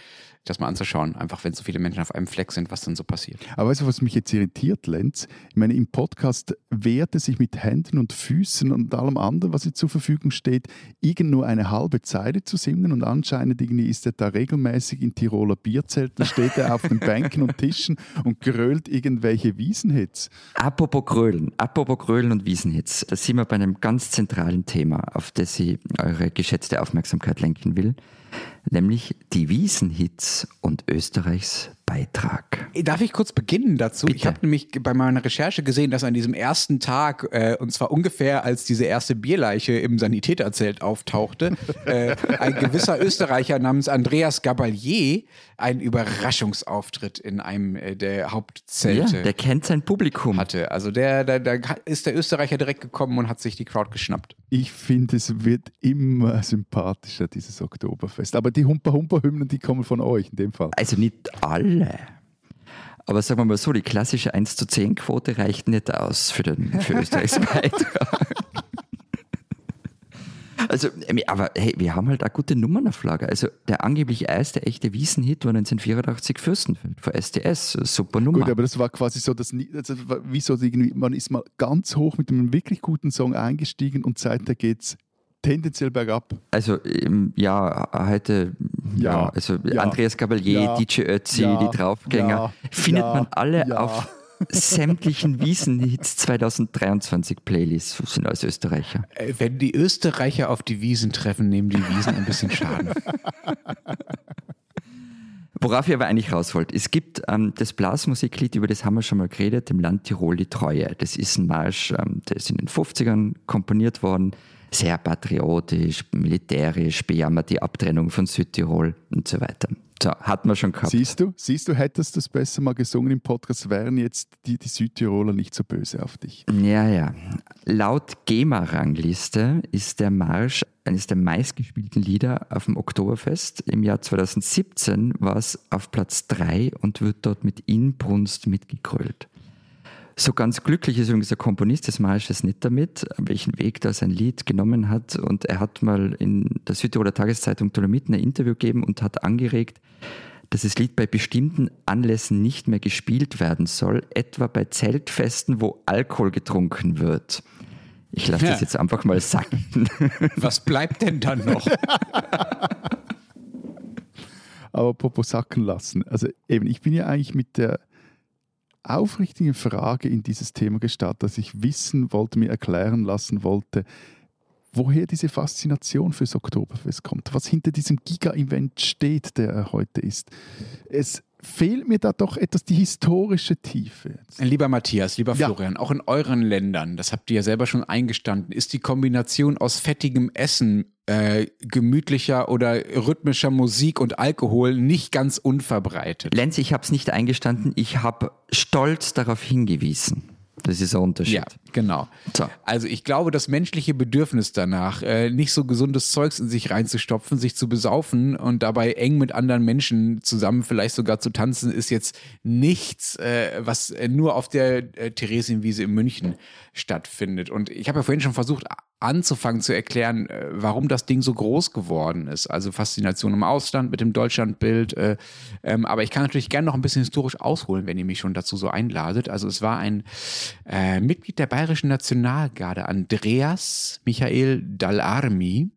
das mal anzuschauen, einfach wenn so viele Menschen auf einem Fleck sind, was dann so passiert. Aber weißt du, was mich jetzt irritiert, Lenz? Ich meine, im Podcast wehrt er sich mit Händen und Füßen und allem anderen, was ihm zur Verfügung steht, irgend nur eine halbe Zeile zu singen und anscheinend irgendwie ist er da regelmäßig in Tiroler Bierzelten, steht er auf den Bänken und Tischen und grölt irgendwelche Wiesenhits. Apropos Grölen, apropos Grölen und Wiesenhits, da sind wir bei einem ganz zentralen Thema, auf das ich eure geschätzte Aufmerksamkeit lenken will nämlich die Wiesenhits und Österreichs Beitrag. Darf ich kurz beginnen dazu? Bitte. Ich habe nämlich bei meiner Recherche gesehen, dass an diesem ersten Tag, äh, und zwar ungefähr als diese erste Bierleiche im Sanitäterzelt auftauchte, äh, ein gewisser Österreicher namens Andreas Gabalier einen Überraschungsauftritt in einem äh, der Hauptzelte. Ja, der kennt sein Publikum. Hatte. Also der, der, da ist der Österreicher direkt gekommen und hat sich die Crowd geschnappt. Ich finde, es wird immer sympathischer, dieses Oktoberfest. Aber die Humper-Humper-Hymnen, die kommen von euch in dem Fall. Also nicht alle alle. Aber sagen wir mal so, die klassische 1 zu 10 Quote reicht nicht aus für, den, für Österreichs Beitrag. Also, ähm, aber hey, wir haben halt auch gute Nummernauflage. Also, der angeblich erste echte Wiesenhit war 1984 Fürstenfeld von STS. Super Nummer. Gut, aber das war quasi so, dass also, wie so irgendwie, man ist mal ganz hoch mit einem wirklich guten Song eingestiegen und seitdem geht es tendenziell bergab. Also ja, heute, ja, ja also ja, Andreas Gabalier, ja, DJ Ötzi, die Draufgänger, findet man alle auf sämtlichen Wiesenhits 2023 Playlists sind als Österreicher. Äh, wenn die Österreicher auf die Wiesen treffen, nehmen die Wiesen ein bisschen Schaden. Worauf ihr aber eigentlich raus wollt, es gibt ähm, das Blasmusiklied, über das haben wir schon mal geredet, dem Land Tirol die Treue. Das ist ein Marsch, ähm, der ist in den 50ern komponiert worden sehr patriotisch, militärisch, bejammert die Abtrennung von Südtirol und so weiter. So, hat man schon gehabt. Siehst du, siehst du, hättest du es besser mal gesungen im Podcast, wären jetzt die, die Südtiroler nicht so böse auf dich. Ja, ja. Laut GEMA-Rangliste ist der Marsch eines der meistgespielten Lieder auf dem Oktoberfest. Im Jahr 2017 war es auf Platz 3 und wird dort mit Inbrunst mitgekrölt. So ganz glücklich ist übrigens der Komponist des Marsches nicht damit, welchen Weg da sein Lied genommen hat. Und er hat mal in der Südtiroler Tageszeitung Dolomiten ein Interview gegeben und hat angeregt, dass das Lied bei bestimmten Anlässen nicht mehr gespielt werden soll, etwa bei Zeltfesten, wo Alkohol getrunken wird. Ich lasse ja. das jetzt einfach mal sacken. Was bleibt denn dann noch? Aber Popo sacken lassen. Also eben, ich bin ja eigentlich mit der aufrichtigen Frage in dieses Thema gestartet, dass ich wissen wollte, mir erklären lassen wollte, woher diese Faszination fürs Oktoberfest kommt, was hinter diesem Giga-Event steht, der er heute ist. Es fehlt mir da doch etwas die historische Tiefe. Lieber Matthias, lieber ja. Florian, auch in euren Ländern, das habt ihr ja selber schon eingestanden, ist die Kombination aus fettigem Essen, äh, gemütlicher oder rhythmischer Musik und Alkohol nicht ganz unverbreitet. Lenz, ich habe es nicht eingestanden, ich habe stolz darauf hingewiesen. Das ist ein Unterschied. Ja, genau. So. Also ich glaube, das menschliche Bedürfnis danach, äh, nicht so gesundes Zeugs in sich reinzustopfen, sich zu besaufen und dabei eng mit anderen Menschen zusammen vielleicht sogar zu tanzen, ist jetzt nichts, äh, was nur auf der äh, Theresienwiese in München stattfindet. Und ich habe ja vorhin schon versucht, anzufangen zu erklären, äh, warum das Ding so groß geworden ist. Also Faszination im Ausland mit dem Deutschlandbild. Äh, ähm, aber ich kann natürlich gerne noch ein bisschen historisch ausholen, wenn ihr mich schon dazu so einladet. Also es war ein äh, Mitglied der Bayerischen Nationalgarde, Andreas Michael Dallarmi,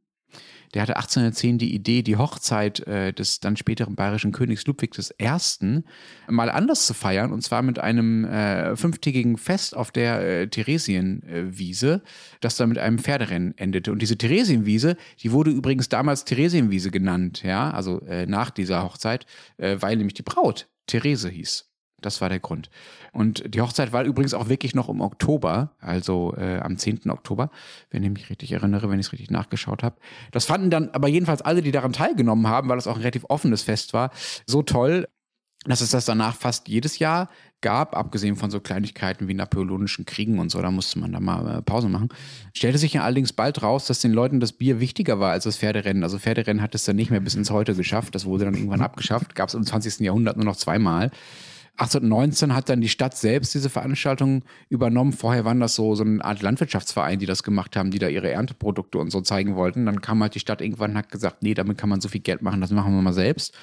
der hatte 1810 die Idee, die Hochzeit äh, des dann späteren bayerischen Königs Ludwig I. mal anders zu feiern, und zwar mit einem äh, fünftägigen Fest auf der äh, Theresienwiese, das dann mit einem Pferderennen endete. Und diese Theresienwiese, die wurde übrigens damals Theresienwiese genannt, ja, also äh, nach dieser Hochzeit, äh, weil nämlich die Braut Therese hieß. Das war der Grund. Und die Hochzeit war übrigens auch wirklich noch im Oktober, also äh, am 10. Oktober, wenn ich mich richtig erinnere, wenn ich es richtig nachgeschaut habe. Das fanden dann aber jedenfalls alle, die daran teilgenommen haben, weil das auch ein relativ offenes Fest war, so toll, dass es das danach fast jedes Jahr gab, abgesehen von so Kleinigkeiten wie napoleonischen Kriegen und so, da musste man da mal äh, Pause machen. Stellte sich ja allerdings bald raus, dass den Leuten das Bier wichtiger war als das Pferderennen. Also Pferderennen hat es dann nicht mehr bis ins Heute geschafft, das wurde dann irgendwann abgeschafft, gab es im 20. Jahrhundert nur noch zweimal. 1819 hat dann die Stadt selbst diese Veranstaltung übernommen. Vorher waren das so, so eine Art Landwirtschaftsverein, die das gemacht haben, die da ihre Ernteprodukte und so zeigen wollten. Dann kam halt die Stadt irgendwann und hat gesagt, nee, damit kann man so viel Geld machen, das machen wir mal selbst.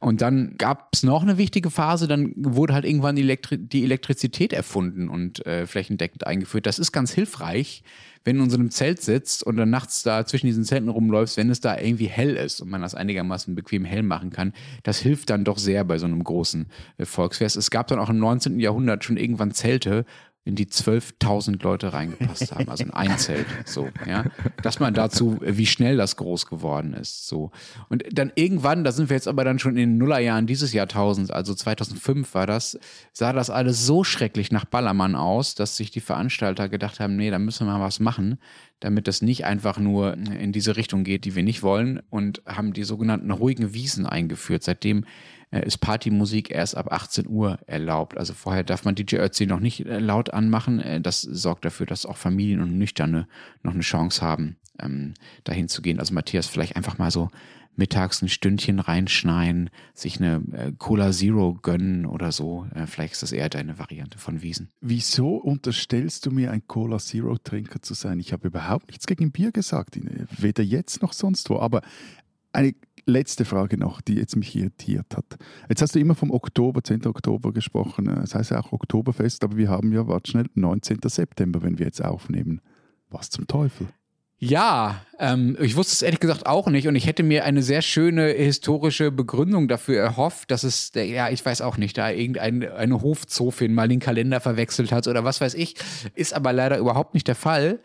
Und dann gab es noch eine wichtige Phase, dann wurde halt irgendwann die, Elektri die Elektrizität erfunden und äh, flächendeckend eingeführt. Das ist ganz hilfreich, wenn du in so einem Zelt sitzt und dann nachts da zwischen diesen Zelten rumläufst, wenn es da irgendwie hell ist und man das einigermaßen bequem hell machen kann, das hilft dann doch sehr bei so einem großen äh, Volksfest. Es gab dann auch im 19. Jahrhundert schon irgendwann Zelte, in die 12.000 Leute reingepasst haben, also in ein Zelt, so, ja. Dass man dazu, wie schnell das groß geworden ist, so. Und dann irgendwann, da sind wir jetzt aber dann schon in den Nullerjahren dieses Jahrtausends, also 2005 war das, sah das alles so schrecklich nach Ballermann aus, dass sich die Veranstalter gedacht haben, nee, da müssen wir mal was machen, damit das nicht einfach nur in diese Richtung geht, die wir nicht wollen und haben die sogenannten ruhigen Wiesen eingeführt. Seitdem ist Partymusik erst ab 18 Uhr erlaubt. Also vorher darf man DJ Ötzi noch nicht äh, laut anmachen. Äh, das sorgt dafür, dass auch Familien und Nüchterne noch eine Chance haben, ähm, dahin zu gehen. Also Matthias, vielleicht einfach mal so mittags ein Stündchen reinschneien, sich eine äh, Cola Zero gönnen oder so. Äh, vielleicht ist das eher deine Variante von Wiesen. Wieso unterstellst du mir, ein Cola Zero Trinker zu sein? Ich habe überhaupt nichts gegen Bier gesagt, weder jetzt noch sonst wo. Aber eine letzte Frage noch, die jetzt mich irritiert hat. Jetzt hast du immer vom Oktober, 10. Oktober gesprochen. Das heißt ja auch Oktoberfest, aber wir haben ja, warte schnell, 19. September, wenn wir jetzt aufnehmen. Was zum Teufel? Ja, ähm, ich wusste es ehrlich gesagt auch nicht und ich hätte mir eine sehr schöne historische Begründung dafür erhofft, dass es, der, ja, ich weiß auch nicht, da irgendeine eine Hofzofin mal den Kalender verwechselt hat oder was weiß ich, ist aber leider überhaupt nicht der Fall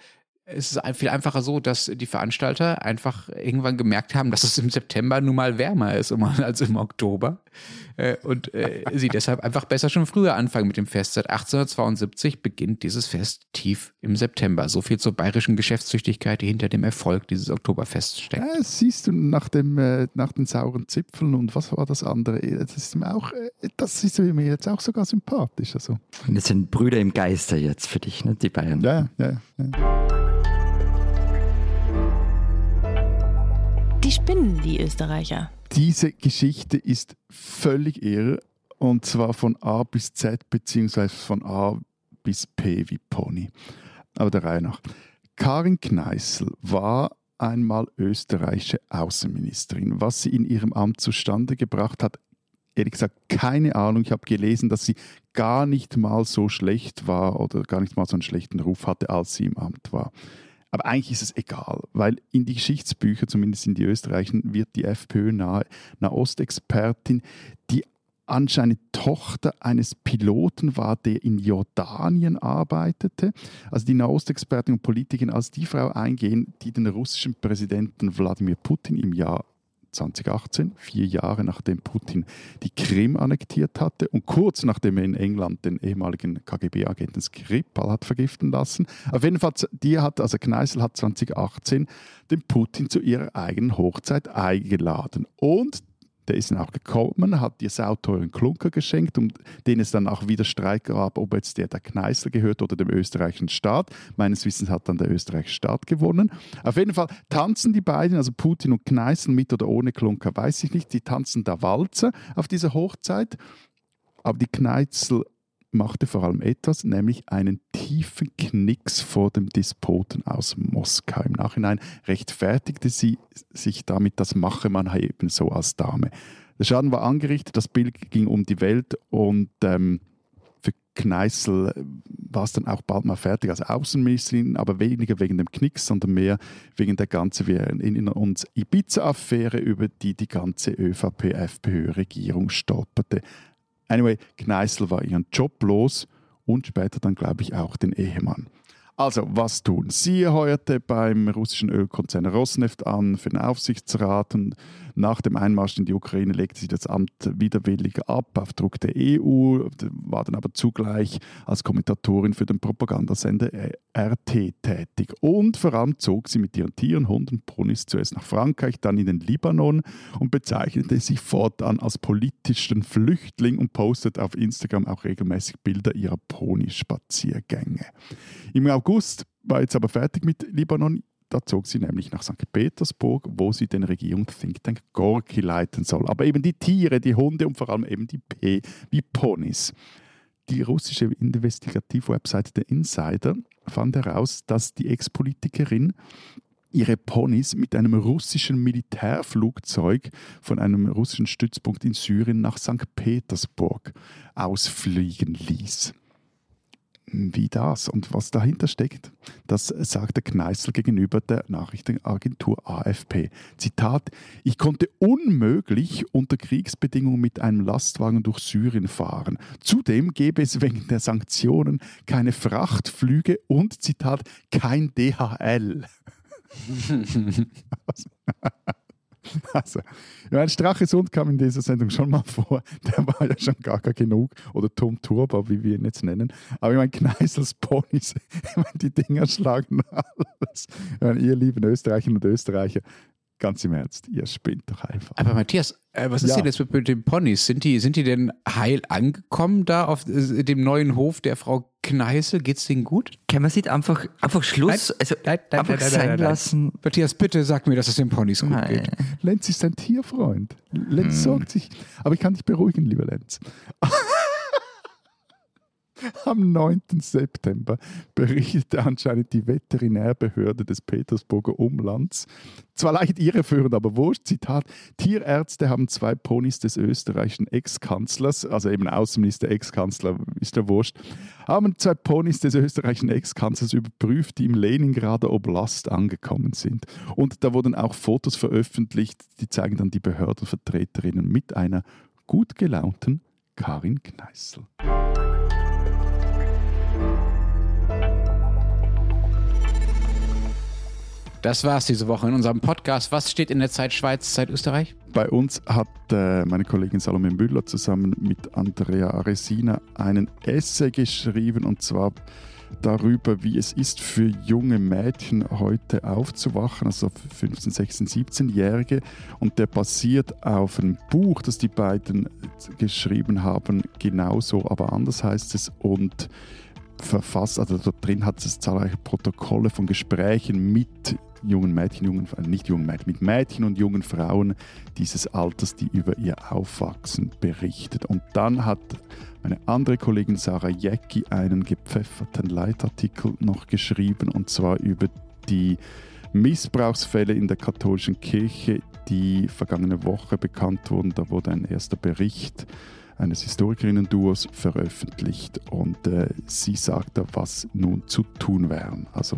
es ist viel einfacher so, dass die Veranstalter einfach irgendwann gemerkt haben, dass es im September nun mal wärmer ist als im Oktober äh, und äh, sie deshalb einfach besser schon früher anfangen mit dem Fest. Seit 1872 beginnt dieses Fest tief im September. So viel zur bayerischen Geschäftstüchtigkeit, die hinter dem Erfolg dieses Oktoberfests steckt. Ja, siehst du nach, dem, äh, nach den sauren Zipfeln und was war das andere? Das ist mir, auch, das ist mir jetzt auch sogar sympathisch. Also. Und das sind Brüder im Geiste jetzt für dich, ne? die Bayern. Ja, ja, ja. Die spinnen, die Österreicher. Diese Geschichte ist völlig irre und zwar von A bis Z, beziehungsweise von A bis P wie Pony. Aber der Reihe nach. Karin Kneißl war einmal österreichische Außenministerin. Was sie in ihrem Amt zustande gebracht hat, ehrlich gesagt keine Ahnung. Ich habe gelesen, dass sie gar nicht mal so schlecht war oder gar nicht mal so einen schlechten Ruf hatte, als sie im Amt war. Aber eigentlich ist es egal, weil in die Geschichtsbücher, zumindest in die österreichischen, wird die FPÖ nahe Nahostexpertin, die anscheinend Tochter eines Piloten war, der in Jordanien arbeitete. Also die Nahostexpertin und Politikerin als die Frau eingehen, die den russischen Präsidenten Wladimir Putin im Jahr 2018, vier Jahre nachdem Putin die Krim annektiert hatte und kurz nachdem er in England den ehemaligen KGB-Agenten Skripal hat vergiften lassen. Auf jeden Fall, die hat, also Kneißl hat 2018 den Putin zu ihrer eigenen Hochzeit eingeladen. Und der ist dann auch gekommen, hat ihr sauteuren Klunker geschenkt, um den es dann auch wieder Streit gab, ob jetzt der der Kneißl gehört oder dem österreichischen Staat. Meines Wissens hat dann der österreichische Staat gewonnen. Auf jeden Fall tanzen die beiden, also Putin und Kneißl, mit oder ohne Klunker, weiß ich nicht. Die tanzen da Walzer auf dieser Hochzeit. Aber die Kneißl machte vor allem etwas, nämlich einen tiefen Knicks vor dem Despoten aus Moskau. Im Nachhinein rechtfertigte sie sich damit, das mache man eben so als Dame. Der Schaden war angerichtet, das Bild ging um die Welt und ähm, für Kneißl war es dann auch bald mal fertig als Außenministerin, aber weniger wegen dem Knicks, sondern mehr wegen der ganzen, wir erinnern uns, Ibiza-Affäre, über die die ganze ÖVP-FPÖ-Regierung stolperte. Anyway, Kneißl war ihren Job los und später dann, glaube ich, auch den Ehemann. Also, was tun? Sie heuerte beim russischen Ölkonzern Rosneft an für den Aufsichtsrat und nach dem Einmarsch in die Ukraine legte sie das Amt widerwillig ab auf Druck der EU, war dann aber zugleich als Kommentatorin für den Propagandasender RT tätig. Und vor allem zog sie mit ihren Tieren, Hunden, Ponys zuerst nach Frankreich, dann in den Libanon und bezeichnete sich fortan als politischen Flüchtling und postete auf Instagram auch regelmäßig Bilder ihrer Ponyspaziergänge. Im war jetzt aber fertig mit Libanon. Da zog sie nämlich nach St. Petersburg, wo sie den Regierungs-Think Tank Gorki leiten soll. Aber eben die Tiere, die Hunde und vor allem eben die P wie Ponys. Die russische Investigativwebseite der Insider fand heraus, dass die Ex-Politikerin ihre Ponys mit einem russischen Militärflugzeug von einem russischen Stützpunkt in Syrien nach St. Petersburg ausfliegen ließ wie das und was dahinter steckt, das sagt der Kneißl gegenüber der Nachrichtenagentur AFP. Zitat: Ich konnte unmöglich unter Kriegsbedingungen mit einem Lastwagen durch Syrien fahren. Zudem gäbe es wegen der Sanktionen keine Frachtflüge und Zitat kein DHL. Also, ja, ein Strachesund kam in dieser Sendung schon mal vor. Der war ja schon gar, gar genug. Oder Tom Turbo, wie wir ihn jetzt nennen. Aber ich meine, Kneisels Ponys, ich meine, die Dinger schlagen alles. Ich meine, ihr lieben Österreicherinnen und Österreicher, ganz im Ernst, ihr spinnt doch einfach. Aber Matthias, äh, was ist ja. denn jetzt mit, mit, den Ponys? Sind die, sind die denn heil angekommen da auf äh, dem neuen Hof der Frau Kneißl? Geht's denen gut? Kann man sieht einfach, einfach Schluss, nein, also nein, nein, einfach sein lassen. Matthias, bitte sag mir, dass es den Ponys gut geht. Lenz ist ein Tierfreund. Lenz hm. sorgt sich. Aber ich kann dich beruhigen, lieber Lenz. Am 9. September berichtete anscheinend die Veterinärbehörde des Petersburger Umlands, zwar leicht irreführend, aber wurscht, Zitat, Tierärzte haben zwei Ponys des österreichischen Ex-Kanzlers, also eben Außenminister, Ex-Kanzler, ist ja wurscht, haben zwei Ponys des österreichischen Ex-Kanzlers überprüft, die im Leningrader Oblast angekommen sind. Und da wurden auch Fotos veröffentlicht, die zeigen dann die Behördenvertreterinnen mit einer gut gelaunten Karin Kneißl. Das war es diese Woche in unserem Podcast. Was steht in der Zeit Schweiz, Zeit Österreich? Bei uns hat äh, meine Kollegin Salome Müller zusammen mit Andrea Aresina einen Essay geschrieben und zwar darüber, wie es ist für junge Mädchen heute aufzuwachen, also 15, 16, 17-Jährige. Und der basiert auf einem Buch, das die beiden geschrieben haben, genauso, aber anders heißt es. Und verfasst, also dort drin hat es zahlreiche Protokolle von Gesprächen mit jungen Mädchen, jungen, nicht jungen Mädchen, mit Mädchen und jungen Frauen dieses Alters, die über ihr Aufwachsen berichtet. Und dann hat meine andere Kollegin Sarah Jäcki einen gepfefferten Leitartikel noch geschrieben, und zwar über die Missbrauchsfälle in der katholischen Kirche, die vergangene Woche bekannt wurden. Da wurde ein erster Bericht eines Historikerinnen-Duos veröffentlicht und äh, sie sagt da, was nun zu tun wäre. Also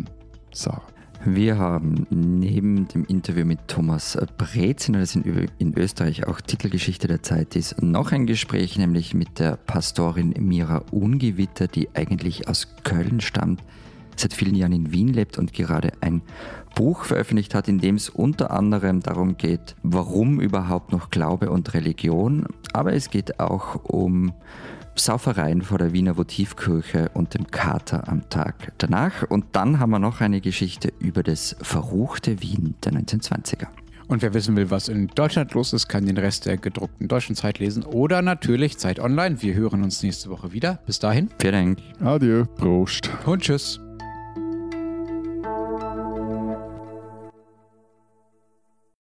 Sarah. Wir haben neben dem Interview mit Thomas Brezin, das in, Österreich auch Titelgeschichte der Zeit ist, noch ein Gespräch, nämlich mit der Pastorin Mira Ungewitter, die eigentlich aus Köln stammt, seit vielen Jahren in Wien lebt und gerade ein Buch veröffentlicht hat, in dem es unter anderem darum geht, warum überhaupt noch Glaube und Religion, aber es geht auch um Saufereien vor der Wiener Votivkirche und dem Kater am Tag danach. Und dann haben wir noch eine Geschichte über das verruchte Wien der 1920er. Und wer wissen will, was in Deutschland los ist, kann den Rest der gedruckten deutschen Zeit lesen oder natürlich Zeit online. Wir hören uns nächste Woche wieder. Bis dahin. Vielen Dank. Adieu. Prost. Und tschüss.